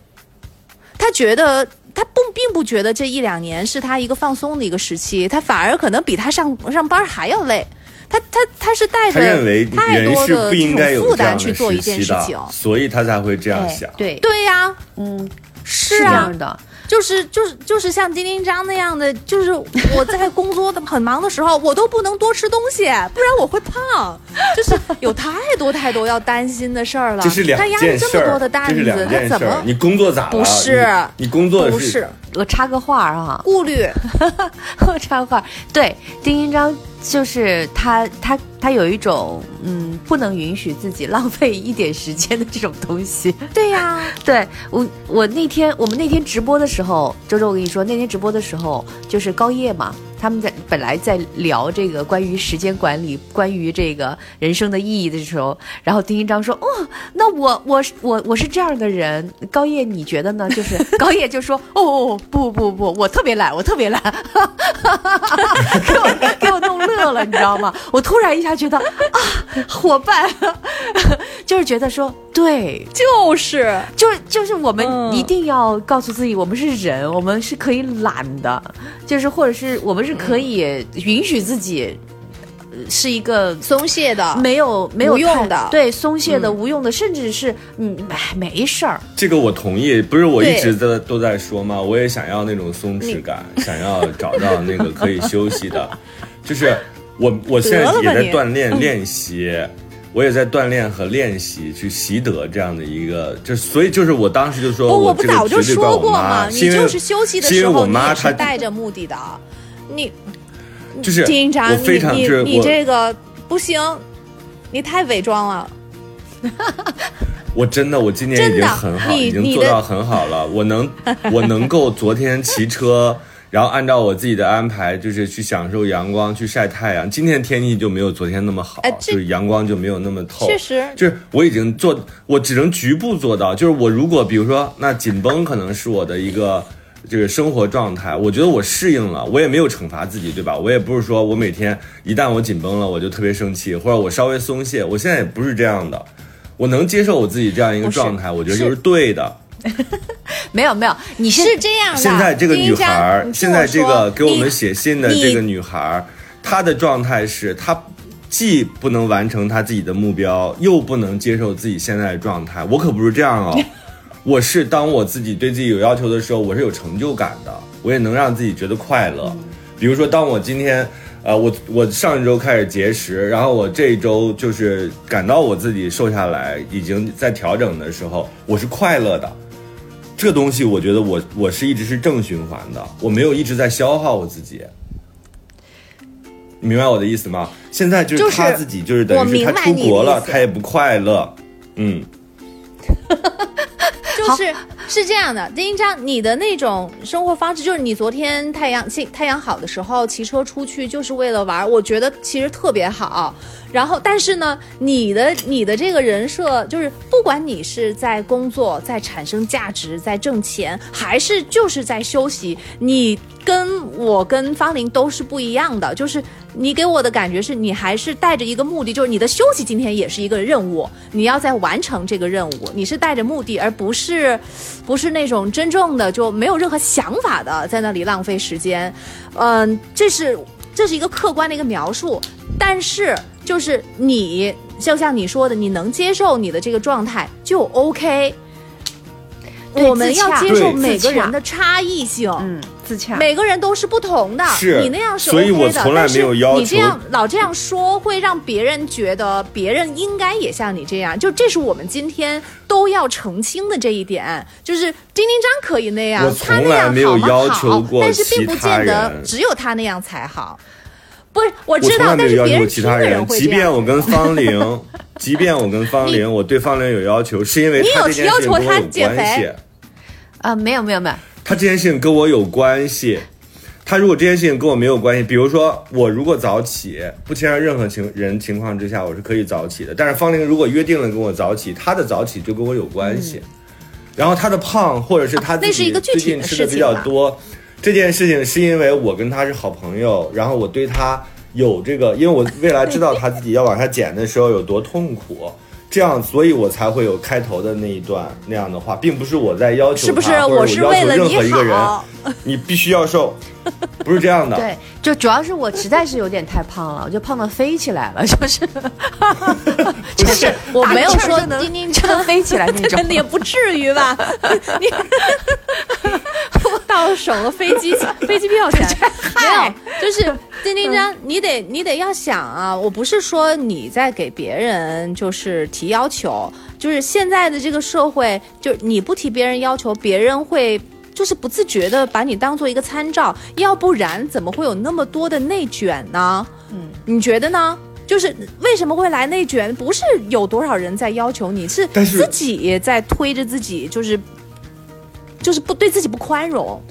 他觉得。她不并不觉得这一两年是他一个放松的一个时期，他反而可能比他上上班还要累。他他他是带着他认为太人是多的不应该这种负有这样的担去做一件事情，。所以他才会这样哎想。对，对呀、嗯，是啊这样，的，就是就是就是像丁丁章那样的，就是我在工作的很忙的时候，我都不能多吃东西，不然我会胖。就是有太多太多要担心的事儿了。这是两他压力件事儿这么多的，担这是两子，他件事儿怎么。你工作咋了？不是你你工作的不是我插个话儿哈，顾虑？我插个话，对，丁丁章就是他他他有一种嗯，不能允许自己浪费一点时间的这种东西。对呀、对我，我那天我们那天直播的时候，周周，我跟你说，那天直播的时候就是高叶嘛，他们在本来在聊这个关于时间管理、关于这个人生的意义的时候，然后丁一章说：“哦，那我我是我我是这样的人，高叶你觉得呢？” 就是高叶就说：“哦哦不不不，我特别懒，我特别懒。”给我给我弄乐了，你知道吗？我突然一下觉得啊，伙伴，就是觉得说对，就是就就是我们嗯一定要告诉自己，我们是人，我们是可以懒的，就是或者是我们是可以允许自己。呃是一个松懈的，没有没有用的对松懈的、无用的，甚至是嗯，哎，没事儿。这个我同意，不是我一对直在都在说吗？我也想要那种松弛感，想要找到那个可以休息的，就是我我现在也在锻炼练习。我也在锻炼和练习去习得这样的一个，就所以就是我当时就说，不，我我不早就说过妈，吗？你就是休息的是因为我时候，你也妈她是带着目的的。你就是我非常你你你这个不行，你太伪装了。我真的，我今年已经很好，你已经做到很好了。我能，我能够昨天骑车，然后按照我自己的安排，就是去享受阳光，去晒太阳。今天天气就没有昨天那么好，哎就是阳光就没有那么透。确实就是我已经做，我只能局部做到。就是我如果比如说，那紧绷可能是我的一个。这个生活状态，我觉得我适应了，我也没有惩罚自己，对吧？我也不是说我每天一旦我紧绷了，我就特别生气，或者我稍微松懈，我现在也不是这样的，我能接受我自己这样一个状态，我觉得就是对的。没有没有，你是这样的。现在这个女孩现在这个给我们写信的这个女孩儿，她的状态是她既不能完成她自己的目标，又不能接受自己现在的状态。我可不是这样哦，我是当我自己对自己有要求的时候，我是有成就感的，我也能让自己觉得快乐。比如说，当我今天。呃，我我上一周开始节食，然后我这一周就是感到我自己瘦下来，已经在调整的时候，我是快乐的。这东西我觉得我我是一直是正循环的，我没有一直在消耗我自己。你明白我的意思吗？现在就就是是他自己，就是等于是他出国了，他也不快乐。嗯，就是是这样的，丁一章，你的那种生活方式，就是你昨天太阳气太阳好的时候骑车出去，就是为了玩，我觉得其实特别好。然后，但是呢，你的你的这个人设，就是不管你是在工作、在产生价值、在挣钱，还是就是在休息，你跟我跟方林都是不一样的。就是你给我的感觉是你还是带着一个目的，就是你的休息今天也是一个任务，你要在完成这个任务，你是带着目的，而不是不是那种真正的就没有任何想法的在那里浪费时间。嗯，这是这是一个客观的一个描述，但是就是你就像你说的，你能接受你的这个状态就 OK。我们要接受每个人的差异性，嗯，自洽。每个人都是不同的，是你那样是所以 OK 的，我从来没有要求。但是你这样老这样说，会让别人觉得别人应该也像你这样，就这是我们今天都要澄清的这一点，就是丁丁张可以那样我，他那样从来没有好吗要求过好但是并不见得只有他那样才好。不是，我我知道，但是别人其他人听的人会即这样。便我跟方玲，即便我跟方玲，我对方玲有要求，是因为你有要求他减肥。啊，没有没有没有，他这件事情跟我有关系。他如果这件事情跟我没有关系，比如说我如果早起，不牵扯任何情人情况之下，我是可以早起的。但是方玲如果约定了跟我早起，她的早起就跟我有关系。然后她的胖，或者是她自己最近吃的比较多，这件事情是因为我跟她是好朋友，然后我对她有这个，因为我未来知道她自己要往下减的时候有多痛苦。这样，所以我才会有开头的那一段那样的话，并不是我在要求是不是她或者我是要求为了你任何一个人好？你必须要瘦，不是这样的。对，就主要是我实在是有点太胖了，我就胖的飞起来了，就是，就是我没有说能丁丁就能飞起来那种。你也不至于吧？你到手了飞机飞机票钱没有，就是丁丁章，你得你得要想啊，我不是说你在给别人就是提要求，就是现在的这个社会，就是你不提别人要求，别人会。就是不自觉的把你当做一个参照，要不然怎么会有那么多的内卷呢？嗯，你觉得呢？就是为什么会来内卷？不是有多少人在要求你，是自己在推着自己，就是就是不对自己不宽容，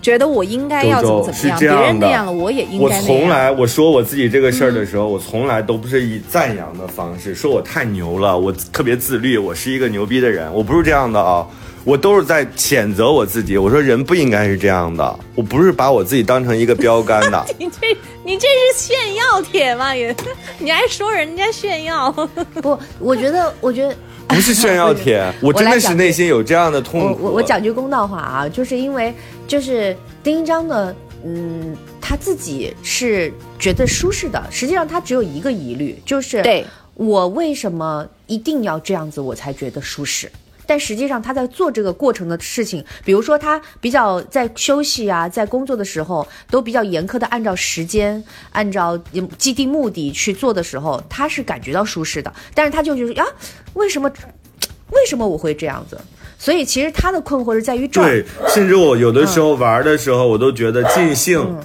觉得我应该要怎么怎么样，周周样别人那样了，我也应该那样。从来我说我自己这个事儿的时候，我从来都不是以赞扬的方式说我太牛了，我特别自律，我是一个牛逼的人，我不是这样的啊，我都是在谴责我自己。我说人不应该是这样的，我不是把我自己当成一个标杆的。你这你这是炫耀帖吗？也，你还说人家炫耀？不，我觉得，我觉得。不是炫耀帖，我真的是内心有这样的痛苦。我我我讲句公道话啊，就是因为就是丁一章的，嗯，他自己是觉得舒适的，实际上他只有一个疑虑，就是对我为什么一定要这样子我才觉得舒适？但实际上他在做这个过程的事情，比如说他比较在休息啊，在工作的时候都比较严苛的按照时间、按照既定目的去做的时候，他是感觉到舒适的。但是他就觉得啊，为什么为什么我会这样子？所以其实他的困惑是在于这儿。对，甚至我有的时候玩的时候，我都觉得尽兴，嗯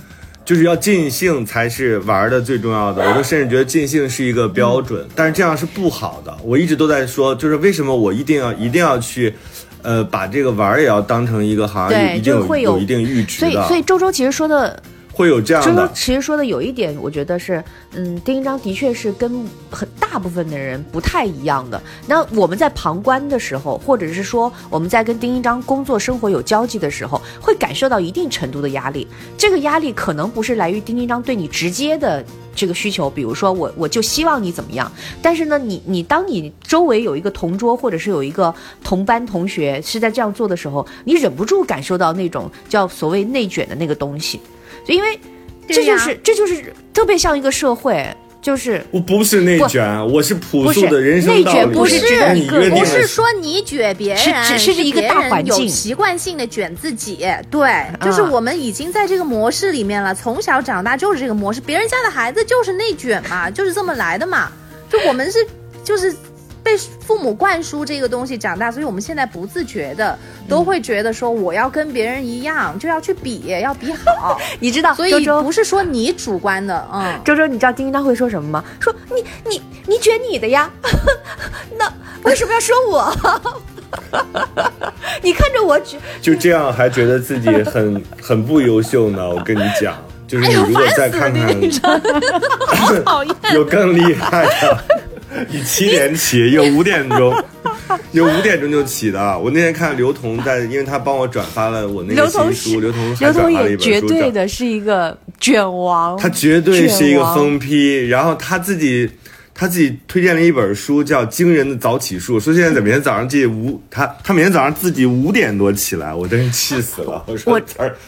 就是要尽兴才是玩的最重要的。我都甚至觉得尽兴是一个标准，嗯但是这样是不好的。我一直都在说，就是为什么我一定要一定要去，呃，把这个玩儿也要当成一个好像对一定就是会有有一定阈值所以，所以周周其实说的会有这样的。其实说的有一点，我觉得是，嗯，丁一章的确是跟很大部分的人不太一样的。那我们在旁观的时候，或者是说我们在跟丁一章工作生活有交集的时候，会感受到一定程度的压力。这个压力可能不是来于丁一章对你直接的这个需求，比如说我我就希望你怎么样，但是呢，你你当你周围有一个同桌或者是有一个同班同学是在这样做的时候，你忍不住感受到那种叫所谓内卷的那个东西。就因为这就是这就是特别像一个社会，就是我不是内卷，我是朴素的人生内道理。卷不是不是说你卷别人，是是是一个别人大环境有习惯性的卷自己。对，就是我们已经在这个模式里面了，从小长大就是这个模式。别人家的孩子就是内卷嘛，就是这么来的嘛。就我们是就是被父母灌输这个东西长大，所以我们现在不自觉的都会觉得说我要跟别人一样，就要去比，要比好。你知道，所以周周不是说你主观的，嗯。周周，你知道丁丁他会说什么吗？说你你你卷你的呀，那为什么要说我？你看着我卷，就这样还觉得自己很很不优秀呢。我跟你讲，就是哎你如果再看看，讨厌。有更厉害的，你七点起，有五点钟，有五点钟就起的。我那天看刘同在，因为他帮我转发了我那个新书，刘同还刘同转发了一本也绝书对的是一个卷王，他绝对是一个疯批，然后他自己。他自己推荐了一本书，叫《惊人的早起术》，说现在在每天早上自己五，他他每天早上自己五点多起来，我真是气死了。我说我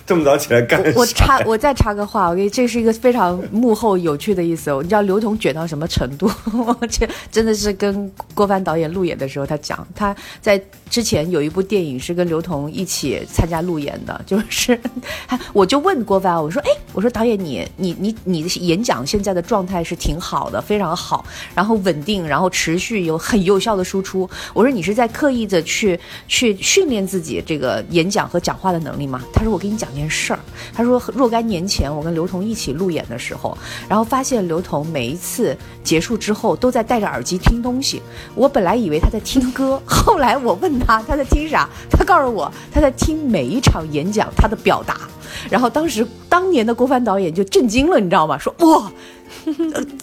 这么早起来干啥？我插，我再插个话，我给这是一个非常幕后有趣的意思。你知道刘同卷到什么程度？我这真的是跟郭帆导演路演的时候，他讲他在之前有一部电影是跟刘同一起参加路演的，就是 我就问郭帆，我说哎，我说导演你你你你的演讲现在的状态是挺好的，非常好，然后稳定，然后持续有很有效的输出。我说你是在刻意的去去训练自己这个演讲和讲话的能力吗？他说我给你讲件事儿。他说若干年前我跟刘同一起路演的时候，然后发现刘同每一次结束之后都在戴着耳机听东西。我本来以为他在听歌，后来我问他他在听啥，他告诉我他在听每一场演讲他的表达。然后当时当年的郭帆导演就震惊了，你知道吗？说哇。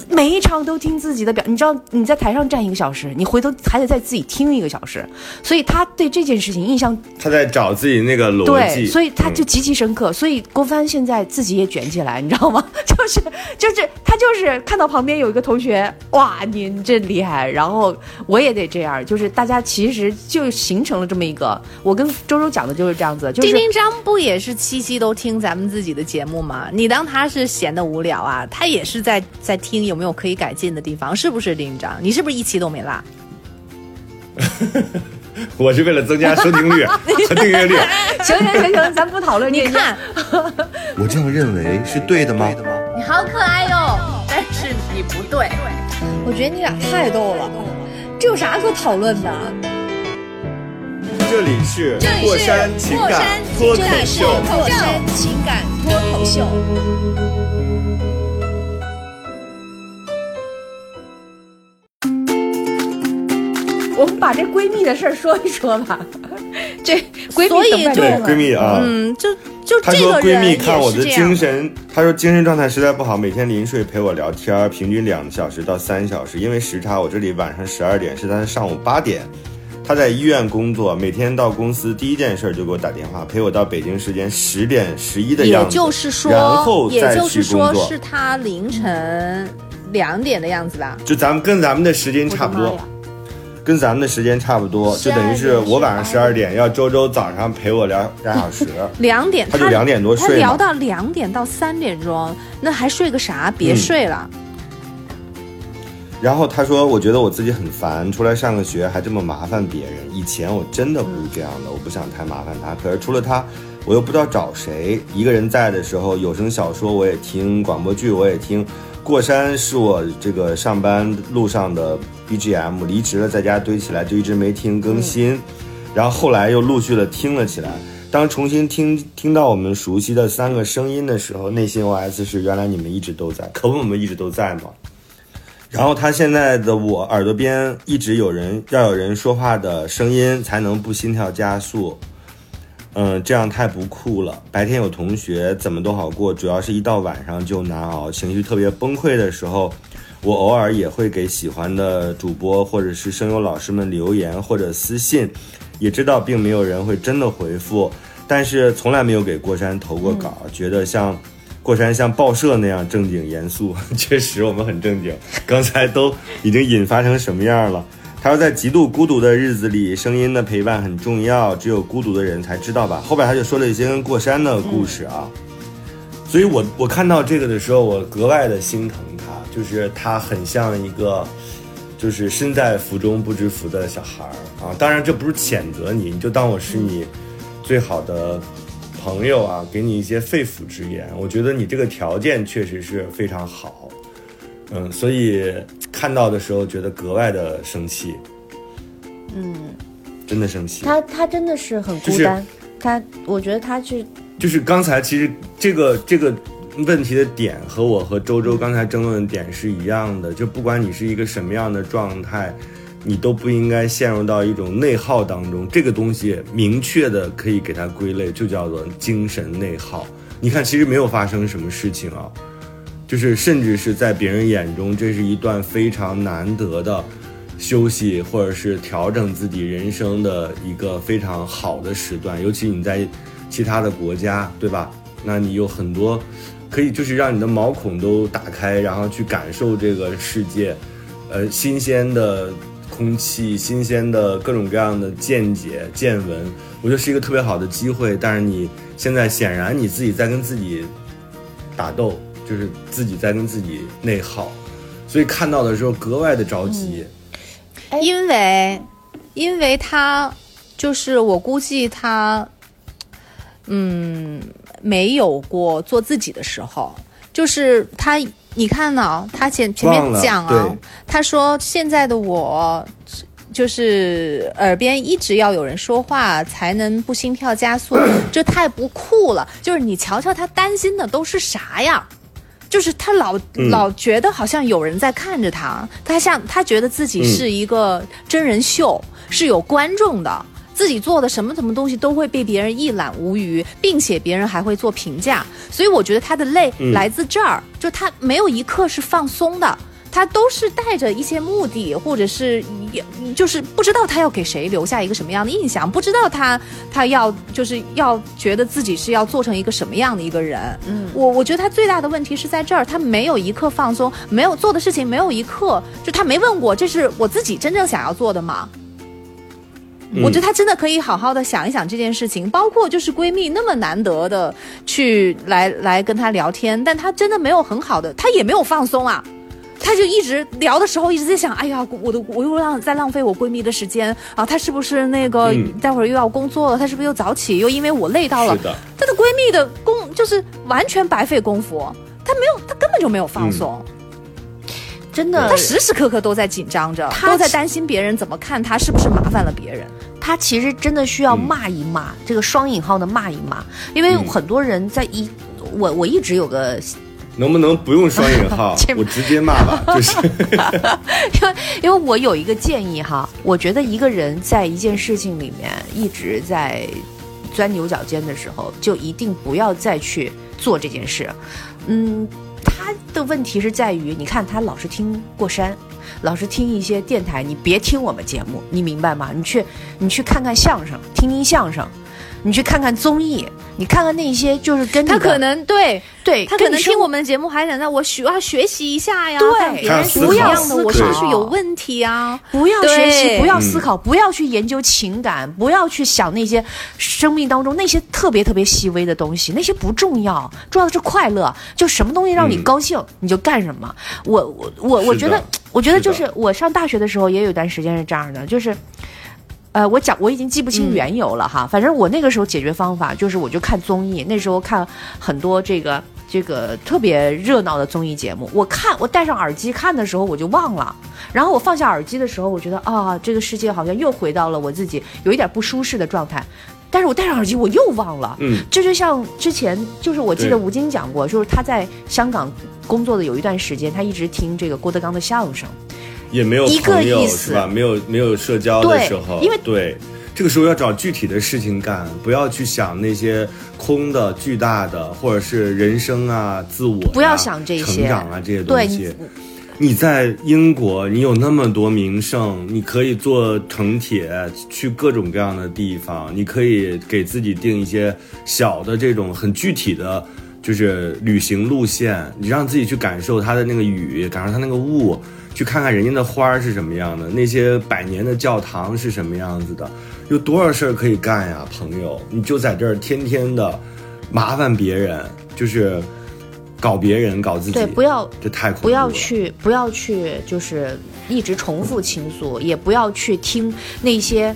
每一场都听自己的表，你知道你在台上站一个小时，你回头还得再自己听一个小时，所以他对这件事情印象他在找自己那个逻辑，对，所以他就嗯极其深刻。所以郭帆现在自己也卷起来，你知道吗？就是就是他就是看到旁边有一个同学，哇，您真厉害，然后我也得这样，就是大家其实就形成了这么一个。我跟周周讲的就是这样子，就是丁丁张不也是七夕都听咱们自己的节目吗？你当他是闲的无聊啊？他也是在在在听有没有可以改进的地方，是不是丁丁章？你是不是一期都没落？我是为了增加收听率 和订阅率。行行行行，咱不讨论。你看，我这样认为是对的吗？你好可爱哟、但是你不对。我觉得你俩太逗了，这有啥可讨论的？这里是过山情感脱口这里是秀，过山情感脱口秀。我们把这闺蜜的事儿说一说吧。这闺所以就蜜等待中对闺蜜啊，嗯，就就她说闺这个人也蜜看我的是这样精神，她说精神状态实在不好，每天临睡陪我聊天，平均两小时到三小时。因为时差，我这里晚上十二点是她上午八点。她在医院工作，每天到公司第一件事就给我打电话，陪我到北京时间十点十一的样子也子，就是说，然后也再就是说去工作。是他凌晨两点的样子吧？就咱们跟咱们的时间差不多。跟咱们的时间差不多，就等于是我晚上十二点，要周周早上陪我聊俩小时。两点，他就两点多他睡他聊到两点到三点钟，那还睡个啥？别嗯睡了。然后他说：“我觉得我自己很烦，出来上个学还这么麻烦别人。以前我真的不是这样的，我不想太麻烦他。可是除了他，我又不知道找谁。一个人在的时候，有声小说我也听，广播剧我也听。过山是我这个上班路上的 BGM，离职了在家堆起来就一直没听更新，然后后来又陆续的听了起来。当重新听听到我们熟悉的三个声音的时候，内心 OS 是原来你们一直都在，可不我们一直都在吗？”然后他现在的我耳朵边一直有人要有人说话的声音，才能不心跳加速。嗯，这样太不酷了。白天有同学怎么都好过，主要是一到晚上就难熬，情绪特别崩溃的时候，我偶尔也会给喜欢的主播或者是声优老师们留言或者私信，也知道并没有人会真的回复，但是从来没有给过山投过稿，觉得像。过山像报社那样正经严肃，确实我们很正经。刚才都已经引发成什么样了？他说，在极度孤独的日子里，声音的陪伴很重要，只有孤独的人才知道吧。后边他就说了一些跟过山的故事啊，所以我我看到这个的时候，我格外的心疼他，就是他很像一个。就是身在福中不知福的小孩儿啊！当然，这不是谴责你，你就当我是你最好的朋友啊，给你一些肺腑之言。我觉得你这个条件确实是非常好，嗯，所以看到的时候觉得格外的生气，嗯，真的生气。他他真的是很孤单，他我觉得他是就是刚才其实这个这个问题的点和我和周周刚才争论的点是一样的，就不管你是一个什么样的状态，你都不应该陷入到一种内耗当中。这个东西明确的可以给它归类，就叫做精神内耗。你看，其实没有发生什么事情啊，就是甚至是在别人眼中，这是一段非常难得的。休息或者是调整自己人生的一个非常好的时段，尤其你在其他的国家，对吧？那你有很多可以就是让你的毛孔都打开，然后去感受这个世界，呃，新鲜的空气、新鲜的各种各样的见解、见闻，我觉得是一个特别好的机会。但是你现在显然你自己在跟自己打斗，就是自己在跟自己内耗，所以看到的时候格外的着急。因为，因为他就是我估计他，嗯，没有过做自己的时候，就是他，你看呢、他前前面讲啊，他说现在的我。就是耳边一直要有人说话，才能不心跳加速，这太不酷了。就是你瞧瞧他担心的都是啥呀？就是他老、嗯。老觉得好像有人在看着他，他像他觉得自己是一个真人秀，是有观众的，自己做的什么什么东西都会被别人一览无余，并且别人还会做评价，所以我觉得他的累嗯。来自这儿，就他没有一刻是放松的。他都是带着一些目的，或者是也就是不知道他要给谁留下一个什么样的印象，不知道他他要就是要觉得自己是要做成一个什么样的一个人。嗯，我我觉得他最大的问题是在这儿，他没有一刻放松，没有做的事情没有一刻就他没问过这是我自己真正想要做的吗？我觉得她真的可以好好的想一想这件事情，包括就是闺蜜那么难得的去来来跟她聊天，但她真的没有很好的，她也没有放松啊。她就一直聊的时候一直在想，哎呀，我的我又浪在浪费我闺蜜的时间啊，她是不是那个、嗯待会儿又要工作了？她是不是又早起？又因为我累到了是，的，她的闺蜜的工就是完全白费功夫，她没有，她根本就没有放松。真的她时时刻刻都在紧张着，她都在担心别人怎么看她，是不是麻烦了别人。他其实真的需要嗯骂一骂，这个双引号的骂一骂，因为嗯很多人在一，我我一直有个，能不能不用双引号？我直接骂吧，就是因为 因为我有一个建议哈，我觉得一个人在一件事情里面一直在钻牛角尖的时候，就一定不要再去做这件事。嗯，他的问题是在于，你看他老是听过山，老是听一些电台，你别听我们节目，你明白吗？你去你去看看相声，听听相声。你去看看综艺，你看看那些就是跟他可能对对，他可能听我们的节目还想让我学要学习一下呀，对看别人是他怎么样的，要思考我是不是有问题啊？不要学习，不要思考，不要去研究情感，不要去想那些生命当中那些特别特别细微的东西，那些不重要，重要的是快乐。就什么东西让你嗯高兴，你就干什么。我我我我觉得，我觉得就是我上大学的时候也有一段时间是这样的，就是。呃，我讲我已经记不清缘由了哈，反正我那个时候解决方法就是我就看综艺，那时候看很多这个这个特别热闹的综艺节目，我看我戴上耳机看的时候我就忘了，然后我放下耳机的时候，我觉得啊，这个世界好像又回到了我自己有一点不舒适的状态，但是我戴上耳机我又忘了，嗯，这就像之前就是我记得吴京讲过，就是他在香港工作的有一段时间，他一直听这个郭德纲的相声。也没有一个朋友意思。是吧？没有没有社交的时候，因为对。这个时候要找具体的事情干，不要去想那些空的、巨大的，或者是人生啊、自我啊、不要想这些。成长啊这些东对西。你在英国，你有那么多名胜，你可以坐城铁去各种各样的地方，你可以给自己定一些小的这种很具体的，就是旅行路线，你让自己去感受它的那个雨，感受它那个雾，去看看人家的花儿是什么样的，那些百年的教堂是什么样子的，有多少事儿可以干呀，朋友，你就在这儿天天的麻烦别人，就是搞别人，搞自己，对，不要这太恐怖了。不要去，不要去，就是一直重复倾诉，也不要去听那些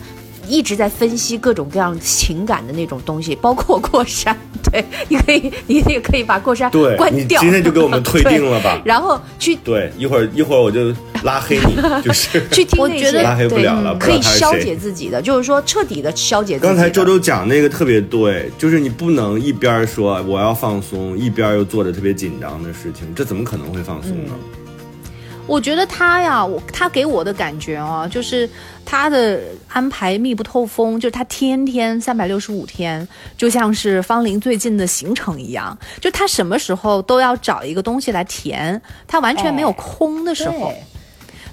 一直在分析各种各样情感的那种东西，包括过山。对，你可以，你也可以把过山对关掉。今天就给我们 退订了吧然后去对，一会儿一会儿我就拉黑你，就是去听那些我觉得拉黑不了了，可以消解自己的，就是说彻底的消解自己。刚才周周讲那个特别对，就是你不能一边说我要放松，一边又做着特别紧张的事情，这怎么可能会放松呢？我觉得他呀，我他给我的感觉啊，就是他的安排密不透风，就是他天天三百六十五天，就像是方林最近的行程一样，就他什么时候都要找一个东西来填，他完全没有空的时候。对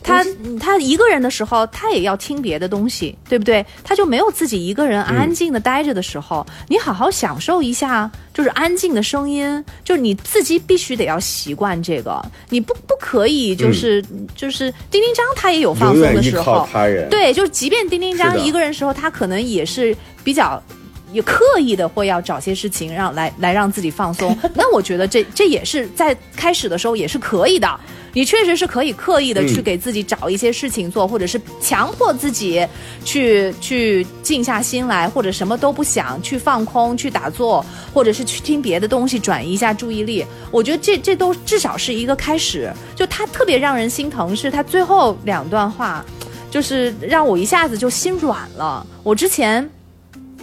他他一个人的时候，他也要听别的东西，对不对？他就没有自己一个人安静的待着的时候，你好好享受一下，就是安静的声音，就是你自己必须得要习惯这个，你不不可以就是、就是丁丁张他也有放松的时候，对，就是即便丁丁张一个人的时候，他可能也是比较。有刻意的会要找些事情让来来让自己放松，那我觉得这这也是在开始的时候也是可以的。你确实是可以刻意的去嗯给自己找一些事情做，或者是强迫自己去去静下心来，或者什么都不想去放空、去打坐，或者是去听别的东西转移一下注意力。我觉得这这都至少是一个开始。就他特别让人心疼，是他最后两段话，就是让我一下子就心软了。我之前。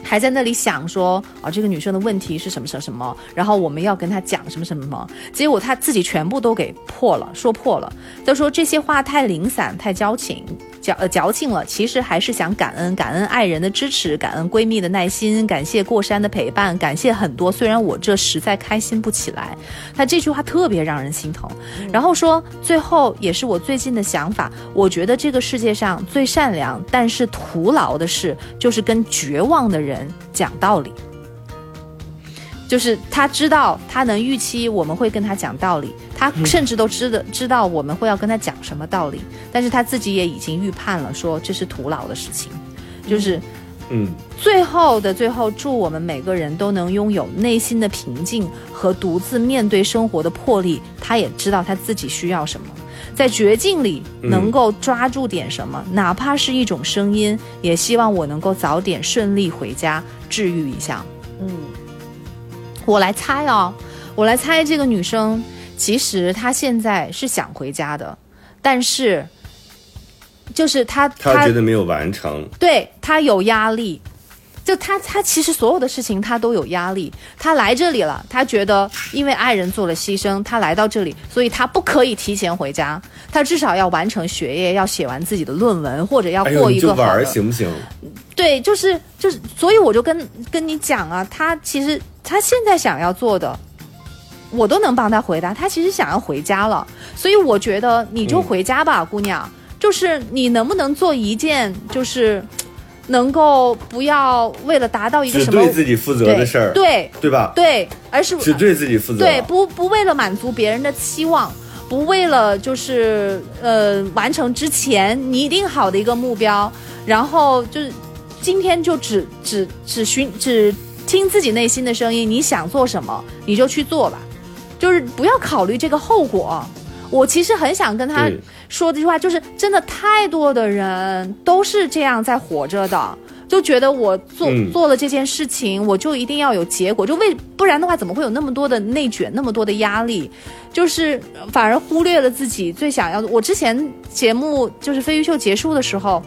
还在那里想说啊，这个女生的问题是什么什么什么，然后我们要跟她讲什么什么什么，结果她自己全部都给破了，说破了。她说这些话太零散，太矫情，矫呃矫情了。其实还是想感恩，感恩爱人的支持，感恩闺蜜的耐心，感谢过山的陪伴，感谢很多。虽然我这实在开心不起来，她这句话特别让人心疼。然后说最后也是我最近的想法，我觉得这个世界上最善良但是徒劳的事，就是跟绝望的人讲道理。就是他知道，他能预期我们会跟他讲道理，他甚至都知道知道我们会要跟他讲什么道理，但是他自己也已经预判了，说这是徒劳的事情，就是嗯，最后的最后，祝我们每个人都能拥有内心的平静和独自面对生活的魄力。他也知道他自己需要什么，在绝境里能够抓住点什么，哪怕是一种声音。也希望我能够早点顺利回家，治愈一下。嗯，我来猜哦，我来猜这个女生其实她现在是想回家的，但是就是她她觉得没有完成，对她有压力，就他他其实所有的事情他都有压力。他来这里了，他觉得因为爱人做了牺牲，他来到这里，所以他不可以提前回家，他至少要完成学业，要写完自己的论文，或者要过一个好的。儿行不行？对，就是就是，所以我就跟跟你讲啊，他其实他现在想要做的。我都能帮他回答，他其实想要回家了，所以我觉得你就嗯回家吧，姑娘。就是你能不能做一件，就是能够不要为了达到一个只什么对自己负责的事儿，对对吧？对，而是只对自己负责。对，不不为了满足别人的期望，不为了就是呃完成之前拟定好的一个目标，然后就是今天就只只只寻只听自己内心的声音，你想做什么你就去做吧，就是不要考虑这个后果。我其实很想跟他对说这句话，就是真的太多的人都是这样在活着的，就觉得我做、嗯做了这件事情，我就一定要有结果，就为不然的话，怎么会有那么多的内卷，那么多的压力？就是呃反而忽略了自己最想要的。我之前节目就是飞鱼秀结束的时候，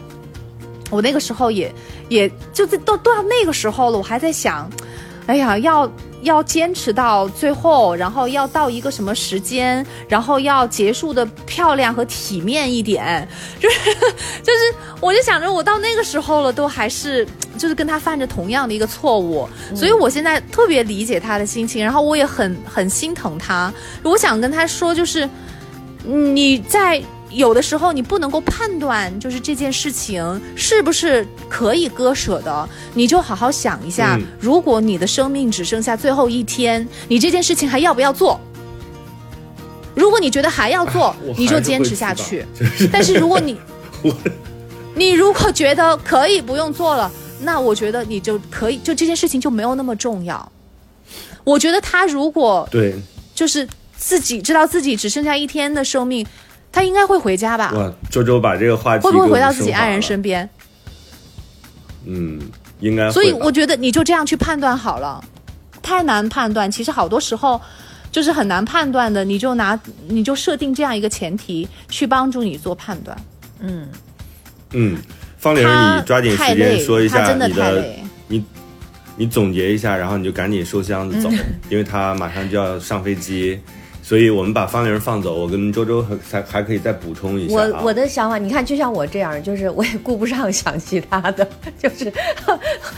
我那个时候也也就是都都到那个时候了，我还在想，哎呀，要要坚持到最后，然后要到一个什么时间，然后要结束的漂亮和体面一点，就是就是，我就想着我到那个时候了，都还是就是跟他犯着同样的一个错误，所以我现在特别理解他的心情，然后我也很很心疼他，我想跟他说，就是你在有的时候你不能够判断，就是这件事情是不是可以割舍的，你就好好想一下，嗯如果你的生命只剩下最后一天，你这件事情还要不要做？如果你觉得还要做，你就坚持下去。就是但是如果你 我你如果觉得可以不用做了，那我觉得你就可以，就这件事情就没有那么重要。我觉得他如果对，就是自己知道自己只剩下一天的生命，他应该会回家吧？哇，周周把这个话题会不会回到自己爱人身边？嗯，应该会。所以我觉得你就这样去判断好了，太难判断。其实好多时候就是很难判断的，你就拿你就设定这样一个前提去帮助你做判断。嗯嗯，方玲，他你抓紧时间，说一下你的，你你总结一下，然后你就赶紧收箱子走，嗯 因为他马上就要上飞机，所以我们把方玲放走，我跟周周还还还可以再补充一下、啊。我我的想法，你看，就像我这样，就是我也顾不上想其他的，就是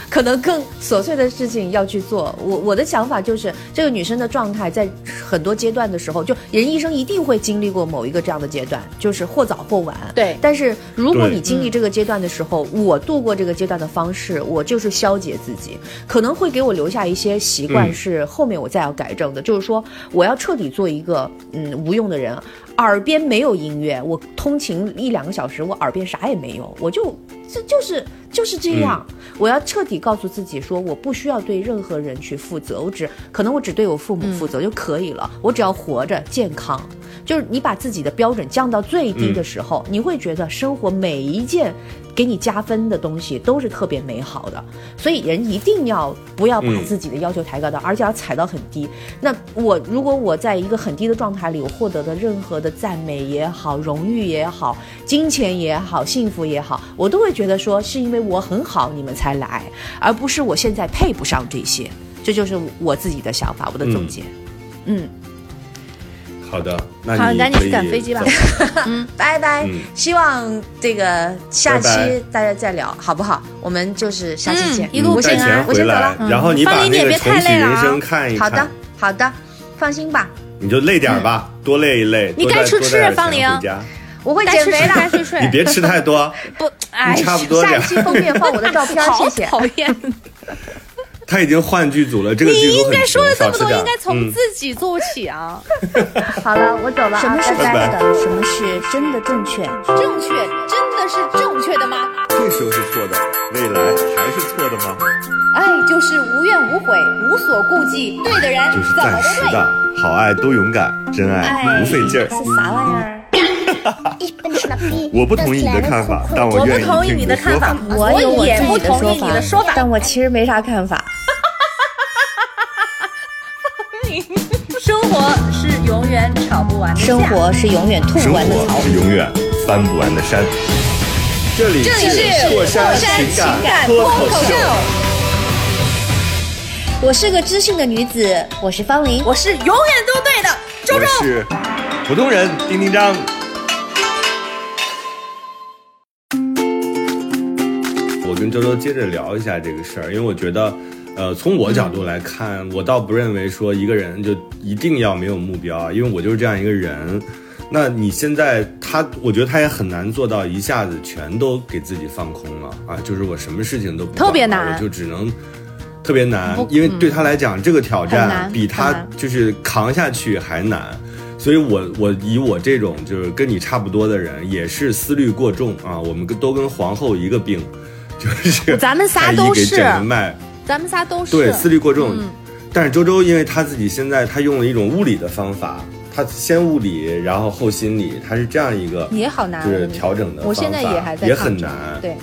可能更琐碎的事情要去做。我我的想法就是，这个女生的状态在很多阶段的时候，就人一生一定会经历过某一个这样的阶段，就是或早或晚。对但是如果你经历这个阶段的时候，我度过这个阶段的方式，我就是消解自己，可能会给我留下一些习惯，嗯是后面我再要改正的。就是说，我要彻底做一个嗯无用的人，耳边没有音乐，我通勤一两个小时，我耳边啥也没有，我就这就是就是这样。我要彻底告诉自己说，我不需要对任何人去负责，我只可能我只对我父母负责就可以了，我只要活着健康。就是你把自己的标准降到最低的时候，你会觉得生活每一件给你加分的东西都是特别美好的。所以人一定要不要把自己的要求抬高到，而且要踩到很低。那我如果我在一个很低的状态里，我获得的任何的赞美也好、荣誉也好、金钱也好、幸福也好，我都会觉得说是因为我很好，你们才来，而不是我现在配不上这些。这就是我自己的想法，我的总结。嗯，好的，那好，赶紧去赶飞机吧 嗯。拜拜。嗯希望这个下期大家再聊，好不好？我们就是下期见。嗯一路我先平安带钱回来我先走了。，然后你把方玲你那个也别太重启人累了啊生看一看。好的，好的，放心吧，你就累点儿吧，多累一累。你该吃吃方玲我会减肥的。该睡睡。你别吃太多，不，哎，差不多。下一期封面放我的照片，谢谢。讨厌。他已经换剧组了，这个你剧组很应该说了穷少吃点儿这么多，应该从嗯自己做起啊。好了，我走了啊。什么是错拜拜拜的？什么是真的正确？正确，真的是正确的吗？这时候是错的，未来还是错的吗？爱就是无怨无悔，无所顾忌，对的人就是怎么都对。暂时的，好爱都勇敢，真爱哎不费劲儿。是啥玩意儿？我不同意你的看法，但我愿意我不同意听你的看法的说法。，我也不同意你的说法。但我其实没啥看法。活是永远吵不完的架生活是永远吐不完的槽活。是永远翻不完的山。这里这里是过山情感脱口秀，我是个知性的女子，我是方玲。我是永远都对的。周我周，是普通人丁丁张。我跟周周接着聊一下这个事儿，因为我觉得，呃，从我角度来看，我倒不认为说一个人就一定要没有目标啊，因为我就是这样一个人。那你现在他，我觉得他也很难做到一下子全都给自己放空了啊，就是我什么事情都不特别难我就只能特别难，因为对他来讲，这个挑战比他就是扛下去还难。所以我我以我这种就是跟你差不多的人，也是思虑过重啊，我们跟都跟皇后一个病，就是咱们仨太医给都的脉。咱们仨都是。对，思虑过重。嗯。但是周周因为他自己现在他用了一种物理的方法，他先物理，然后后心理，他是这样一个也好难，就是调整的我现在也还在也很难。对，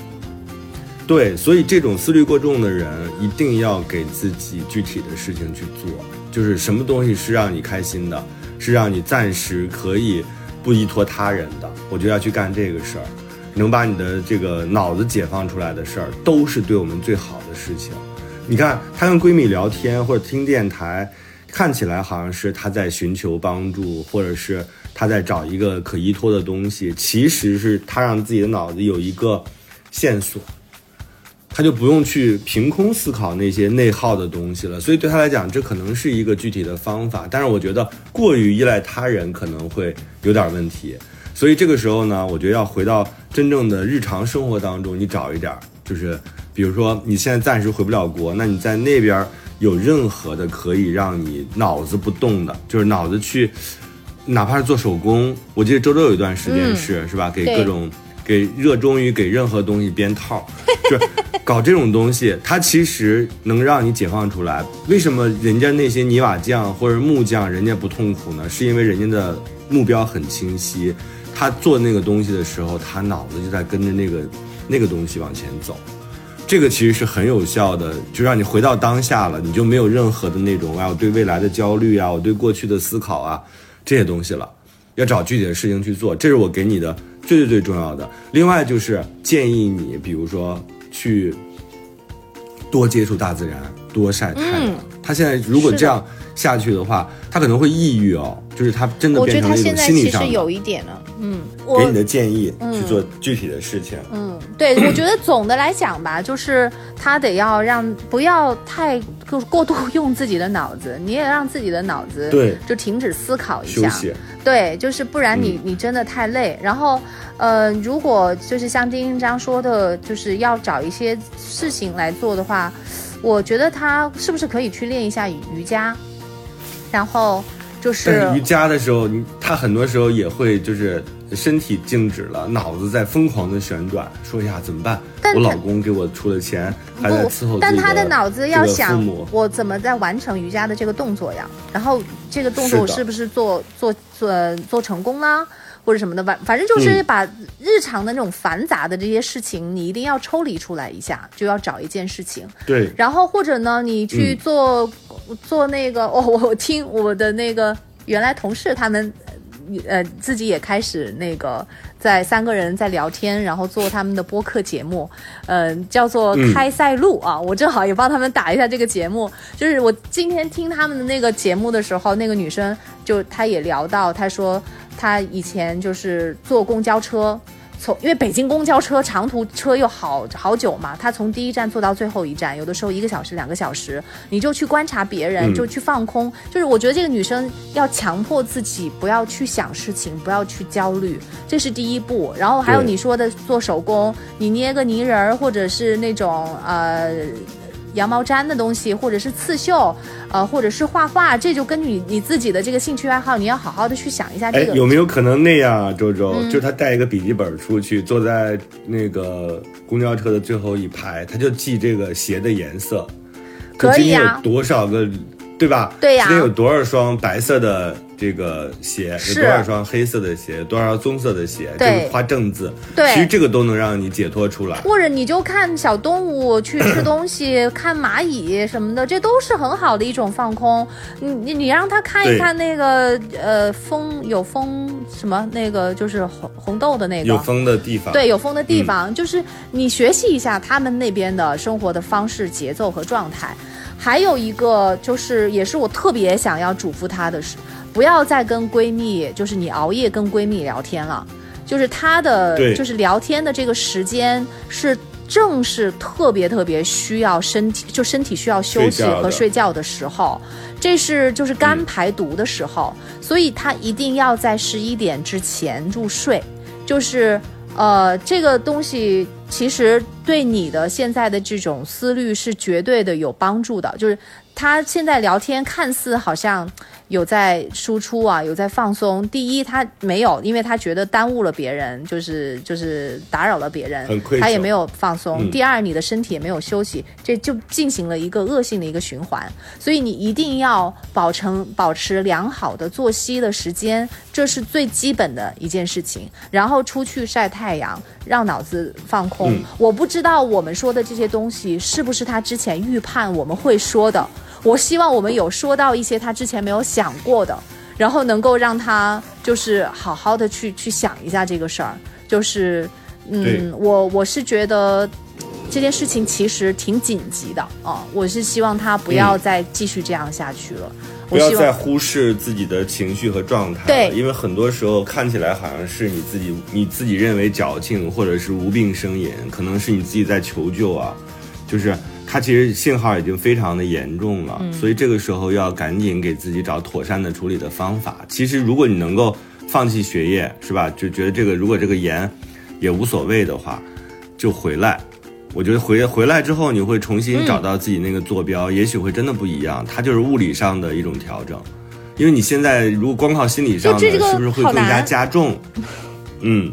对，所以这种思虑过重的人，一定要给自己具体的事情去做，就是什么东西是让你开心的，是让你暂时可以不依托他人的，我就要去干这个事儿，能把你的这个脑子解放出来的事儿，都是对我们最好的事情。你看，她跟闺蜜聊天或者听电台，看起来好像是她在寻求帮助，或者是她在找一个可依托的东西，其实是她让自己的脑子有一个线索，她就不用去凭空思考那些内耗的东西了。所以对她来讲，这可能是一个具体的方法，但是我觉得过于依赖他人可能会有点问题。所以这个时候呢，我觉得要回到真正的日常生活当中，你找一点儿，就是比如说你现在暂时回不了国，那你在那边有任何的可以让你脑子不动的，就是脑子去，哪怕是做手工。我记得周周有一段时间是、是吧，给各种给热衷于给任何东西编套，就是搞这种东西，它其实能让你解放出来。为什么人家那些泥瓦匠或者木匠人家不痛苦呢？是因为人家的目标很清晰，他做那个东西的时候，他脑子就在跟着那个那个东西往前走。这个其实是很有效的，就让你回到当下了，你就没有任何的那种啊，我对未来的焦虑啊，我对过去的思考啊这些东西了。要找具体的事情去做，这是我给你的最最最重要的。另外就是建议你，比如说去多接触大自然，多晒太阳。嗯他现在如果这样下去的话，他可能会抑郁哦，就是他真的我觉变成了一种得他现在心理上的。其实有一点了，嗯，给你的建议去做具体的事情。嗯，对，我觉得总的来讲吧，就是他得要让不要太过过度用自己的脑子，你也让自己的脑子对就停止思考一下，对，就是不然你、嗯你真的太累。然后，呃，如果就是像丁丁章说的，就是要找一些事情来做的话，我觉得他是不是可以去练一下瑜伽，然后就是但是瑜伽的时候，你他很多时候也会就是身体静止了，脑子在疯狂的旋转，说呀怎么办？但我老公给我出了钱，还在伺候不，但他的脑子要想母，我怎么在完成瑜伽的这个动作呀？然后这个动作我是不是做做做做成功啦，或者什么的？反反正就是嗯把日常的那种繁杂的这些事情，你一定要抽离出来一下，就要找一件事情。对，然后或者呢，你去嗯做、做那个，哦，我听我的那个原来同事他们。呃，自己也开始那个在三个人在聊天，然后做他们的播客节目，呃，叫做嗯开塞露、啊。我正好也帮他们打一下这个节目。就是我今天听他们的那个节目的时候，那个女生就她也聊到，她说她以前就是坐公交车，从因为北京公交车长途车又好好久嘛，他从第一站坐到最后一站，有的时候一个小时、两个小时，你就去观察别人，嗯就去放空。就是我觉得这个女生要强迫自己不要去想事情，不要去焦虑，这是第一步。然后还有你说的做手工，你捏个泥人儿，或者是那种呃。羊毛毡的东西，或者是刺绣，呃，或者是画画，这就根据你你自己的这个兴趣爱好，你要好好的去想一下这，个。哎有没有可能那样啊，周周？嗯就他带一个笔记本出去，坐在那个公交车的最后一排，他就记这个鞋的颜色，可以今天啊有多少个，对吧？对呀今天有多少双白色的这个鞋，是有多少双黑色的鞋，多少棕色的鞋，对就是画正字。对其实这个都能让你解脱出来。或者你就看小动物去吃东西，看蚂蚁什么的，这都是很好的一种放空。你你你让他看一看那个呃风有风什么那个就是红红豆的那个有风的地方，对，有风的地方，就是你学习一下他们那边的生活的方式、节奏和状态。还有一个就是，也是我特别想要嘱咐他的是，不要再跟闺蜜，就是你熬夜跟闺蜜聊天了。就是她的，就是聊天的这个时间是正是特别特别需要身体，就身体需要休息和睡觉的时候，这是就是肝排毒的时候，所以她一定要在十一点之前入睡，就是呃，这个东西其实对你的现在的这种思虑是绝对的有帮助的。就是他现在聊天看似好像有在输出啊，有在放松。第一，他没有，因为他觉得耽误了别人，就是就是打扰了别人他也没有放松。嗯第二，你的身体也没有休息，这就进行了一个恶性的一个循环。所以你一定要保成保持良好的作息的时间，这是最基本的一件事情。然后出去晒太阳，让脑子放空。嗯我不知道我们说的这些东西是不是他之前预判我们会说的。我希望我们有说到一些他之前没有想过的，然后能够让他就是好好的去去想一下这个事儿。就是，嗯，我我是觉得。这件事情其实挺紧急的啊、我是希望他不要再继续这样下去了。嗯不要再忽视自己的情绪和状态了，对因为很多时候看起来好像是你自己你自己认为矫情，或者是无病呻吟，可能是你自己在求救啊，就是它其实信号已经非常的严重了，所以这个时候要赶紧给自己找妥善的处理的方法。其实如果你能够放弃学业，是吧？就觉得这个如果这个严也无所谓的话，就回来。我觉得回回来之后，你会重新找到自己那个坐标，也许会真的不一样。它就是物理上的一种调整，因为你现在如果光靠心理上的，这个是不是会好更加加重？嗯，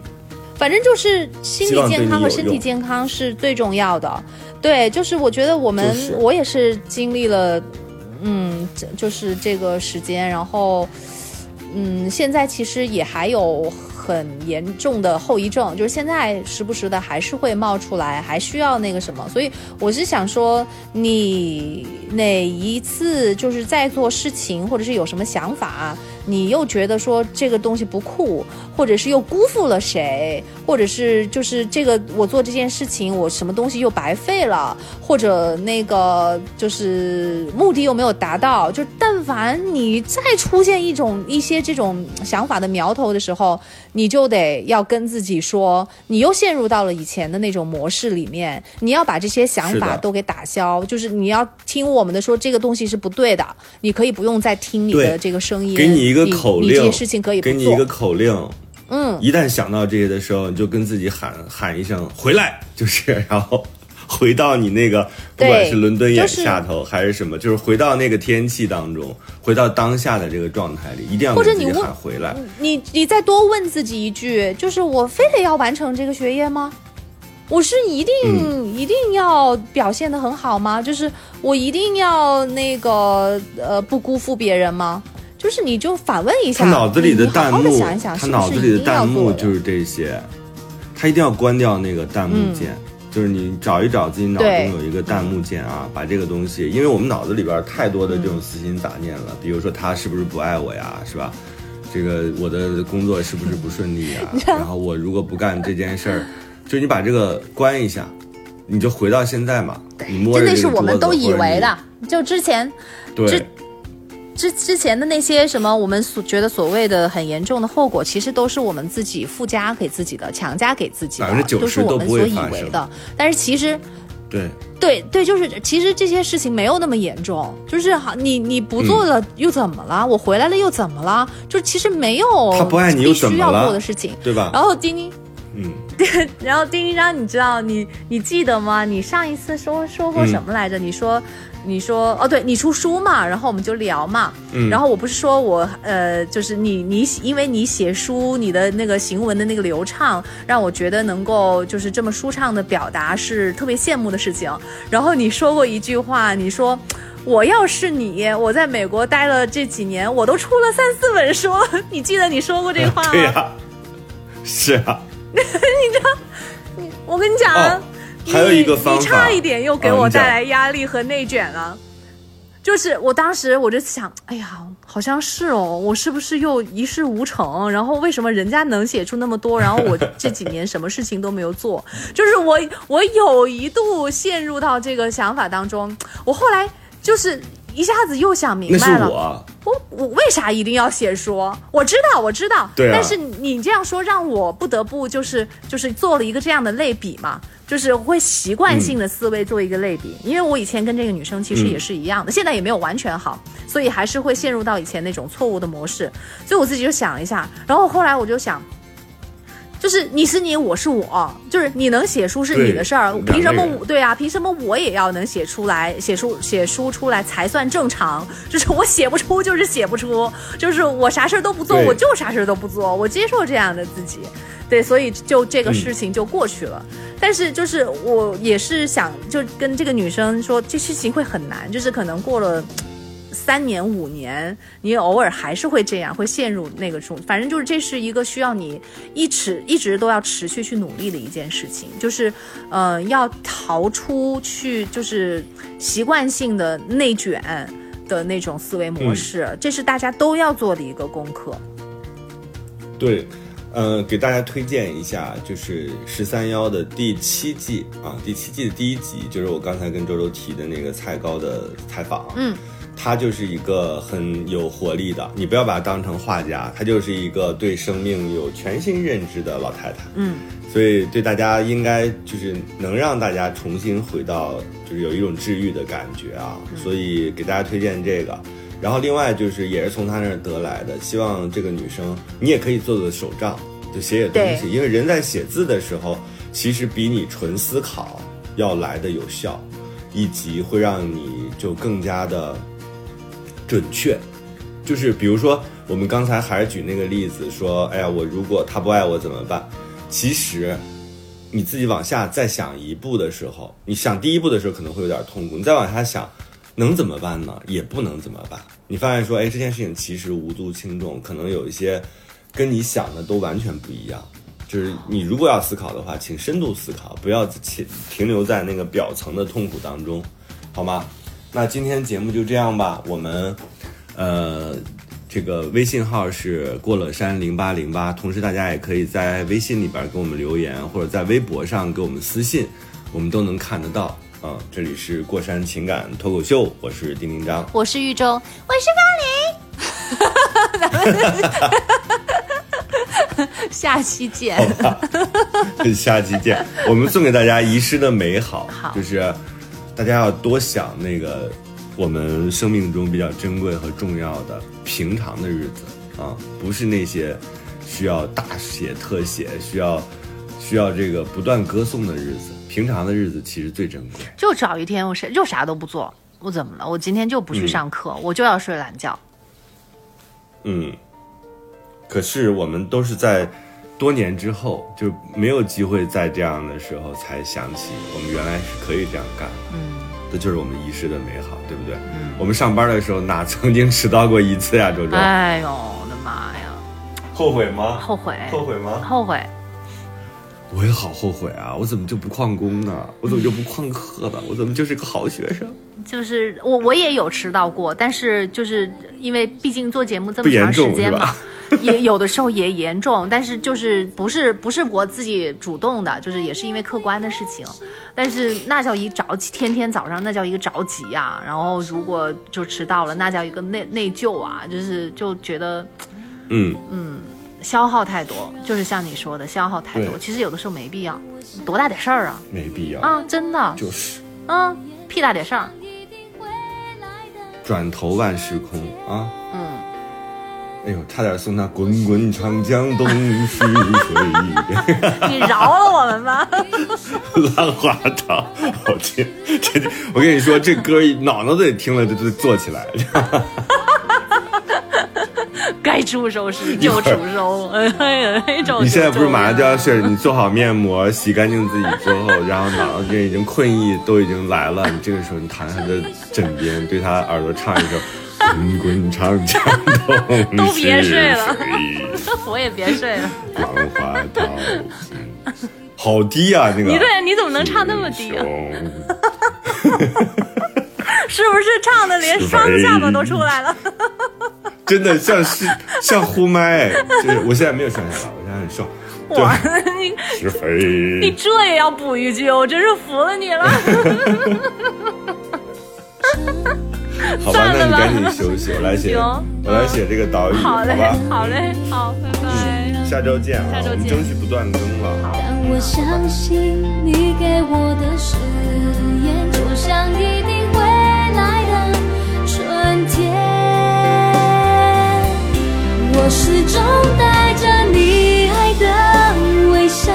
反正就是心理健康和身体健康是最重要的。对，就是我觉得我们、就是我也是经历了，嗯，这就是这个时间，然后，嗯，现在其实也还有很严重的后遗症，就是现在时不时的还是会冒出来，还需要那个什么。所以我是想说，你哪一次就是在做事情，或者是有什么想法，你又觉得说这个东西不酷，或者是又辜负了谁，或者是就是这个我做这件事情，我什么东西又白费了，或者那个就是目的又没有达到，就但凡你再出现一种一些这种想法的苗头的时候，你就得要跟自己说，你又陷入到了以前的那种模式里面，你要把这些想法都给打消，就是你要听我们的说这个东西是不对的，你可以不用再听你的这个声音，给你一个口令，你这些事情可以不做给你一个口令。嗯，一旦想到这些的时候，你就跟自己喊喊一声“回来”，就是 然后回到你那个，不管是伦敦眼就是下头、还是什么，就是回到那个天气当中，回到当下的这个状态里，一定要或者你问喊回来。你你再多问自己一句，就是我非得要完成这个学业吗？我是一定、嗯一定要表现的很好吗？就是我一定要那个呃不辜负别人吗？就是你就反问一下，他脑子里的弹幕，好地想一想，他脑子里的弹幕就是这些，他一定要关掉那个弹幕键。就是你找一找自己脑中有一个弹幕键啊，把这个东西，因为我们脑子里边太多的这种私心杂念了，比如说他是不是不爱我呀，是吧？这个我的工作是不是不顺利呀？然后我如果不干这件事儿，就你把这个关一下，你就回到现在嘛。你摸着真的是这个我们都以为的，就之前对这之之前的那些什么，我们所觉得所谓的很严重的后果，其实都是我们自己附加给自己的，强加给自己的，90%都是我们所以为的。但是其实对对对，就是其实这些事情没有那么严重，就是好，你你不做了又怎么了？我回来了又怎么了？就其实没有他不爱你又必须要怎么了做的事情。对吧？然后丁丁，嗯，然后丁丁章，你知道你你记得吗？你上一次说说过什么来着？你说你说哦，对你出书嘛，然后我们就聊嘛。嗯然后我不是说我呃，就是你你因为你写书，你的那个行文的那个流畅，让我觉得能够就是这么舒畅的表达是特别羡慕的事情。然后你说过一句话，你说。我要是你，我在美国待了这几年，我都出了三四本书。你记得你说过这话吗？对呀、是啊。你知道我跟你讲啊，哦还有一个方法你，你差一点又给我带来压力和内卷了。就是我当时我就想，哎呀，好像是哦，我是不是又一事无成？然后为什么人家能写出那么多，然后我这几年什么事情都没有做？就是我我有一度陷入到这个想法当中，我后来就是一下子又想明那是白了，我，我我为啥一定要写书？我知道，我知道，对啊。但是你这样说让我不得不就是就是做了一个这样的类比嘛，就是会习惯性的思维做一个类比，因为我以前跟这个女生其实也是一样的，现在也没有完全好，所以还是会陷入到以前那种错误的模式，所以我自己就想了一下，然后后来我就想。就是你是你，我是我，就是你能写书是你的事儿，凭什么我对啊？凭什么我也要能写出来，写书写书出来才算正常？就是我写不出，就是写不出，就是我啥事儿都不做，我就啥事儿都不做，我接受这样的自己，对，所以就这个事情就过去了。但是就是我也是想，就跟这个女生说，这事情会很难，就是可能过了。三年五年，你偶尔还是会这样，会陷入那个中。反正就是这是一个需要你一直一直都要持续去努力的一件事情，就是呃要逃出去，就是习惯性的内卷的那种思维模式，这是大家都要做的一个功课。对，呃，给大家推荐一下，就是十三幺的第七季啊，第七季的第一集，就是我刚才跟周周提的那个蔡高的采访。嗯，她就是一个很有活力的，你不要把她当成画家，她就是一个对生命有全新认知的老太太。嗯，所以对大家应该就是能让大家重新回到，就是有一种治愈的感觉啊，所以给大家推荐这个。然后另外就是也是从她那儿得来的，希望这个女生你也可以做做手账，就写写东西，因为人在写字的时候，其实比你纯思考要来的有效，以及会让你就更加的准确。就是比如说，我们刚才还是举那个例子说，哎呀，我如果他不爱我怎么办？其实，你自己往下再想一步的时候，你想第一步的时候可能会有点痛苦，你再往下想，能怎么办呢？也不能怎么办。你发现说，哎，这件事情其实无足轻重，可能有一些跟你想的都完全不一样。就是你如果要思考的话，请深度思考，不要停停留在那个表层的痛苦当中，好吗？那今天节目就这样吧，我们呃。这个微信号是过了山零八零八，同时大家也可以在微信里边给我们留言，或者在微博上给我们私信，我们都能看得到。啊、这里是过山情感脱口秀，我是丁丁张。我是玉中，我是方玲，下期见。下期见。我们送给大家遗失的美好，好就是大家要多想那个我们生命中比较珍贵和重要的平常的日子啊，不是那些需要大写特写、需要需要这个不断歌颂的日子。平常的日子其实最珍贵。就找一天我谁就啥都不做，我怎么了？我今天就不去上课，我就要睡懒觉。嗯，可是我们都是在多年之后，就没有机会在这样的时候才想起，我们原来是可以这样干的。嗯，这就是我们遗失的美好，对不对？嗯，我们上班的时候哪曾经迟到过一次呀，周周？哎呦我的妈呀，后悔吗？后悔，后悔吗？后悔。我也好后悔啊！我怎么就不旷工呢？我怎么就不旷课呢？我怎么就是个好学生？就是我我也有迟到过，但是就是因为毕竟做节目这么严长时间嘛重是吧，也有的时候也严重，但是就是不是不是我自己主动的，就是也是因为客观的事情，但是那叫一着急，天天早上那叫一个着急呀、然后如果就迟到了，那叫一个内内疚啊，就是就觉得嗯。嗯，消耗太多，就是像你说的消耗太多，其实有的时候没必要，多大点事儿啊没必要，啊，真的，就是。嗯，屁大点事儿，转头万事空啊！嗯。哎呦，差点送他滚滚长江东逝水，你饶了我们吧！浪花淘，好听。这我跟你说，这歌脑脑子里听了就就坐起来。该出手时 就出手，哎呀。你现在不是马上就要睡了？你做好面膜，洗干净自己之后，然后脑子里已经困意都已经来了，你这个时候你躺在他的枕边，对他耳朵唱一首《滚滚长江东都别睡了逝水 我也别睡了。浪花淘尽。好低啊，那个。你对，你怎么能唱那么低啊？熊 是不是唱的连双下巴都出来了？真的像是像呼麦，就是我现在没有双下巴，我现在很瘦。哇对，，你是非。你这也要补一句，我真是服了你了。好吧，算了吧那你赶紧休息，我来写，我来写这个导语，好嘞吧？，好嘞，好，拜拜。下周见啊，下周见我们争取不断更了。但我相信你给我的誓言，就像一定会来的春天。我始终带着你爱的微笑，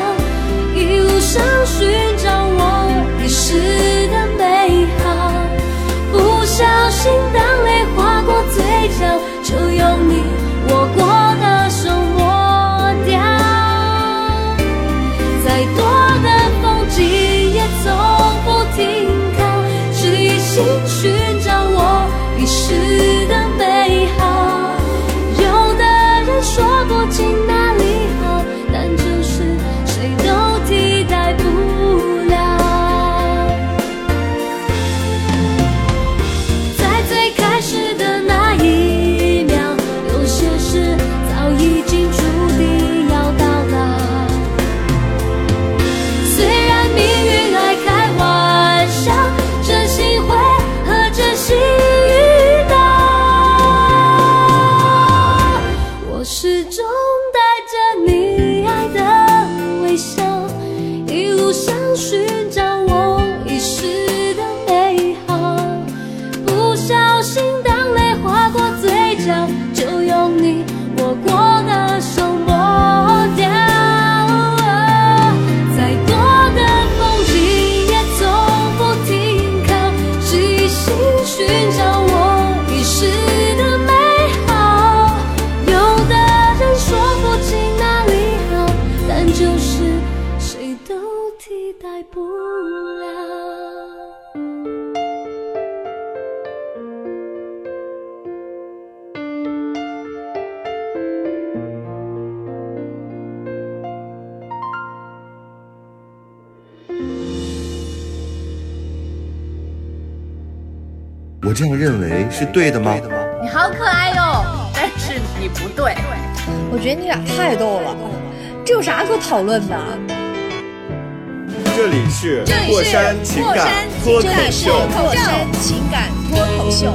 这样认为是对的吗？你好可爱哟，但是你不对。我觉得你俩太逗了，这有啥可讨论的？这里是这里是过山情感脱口这里是。过山情感脱口秀。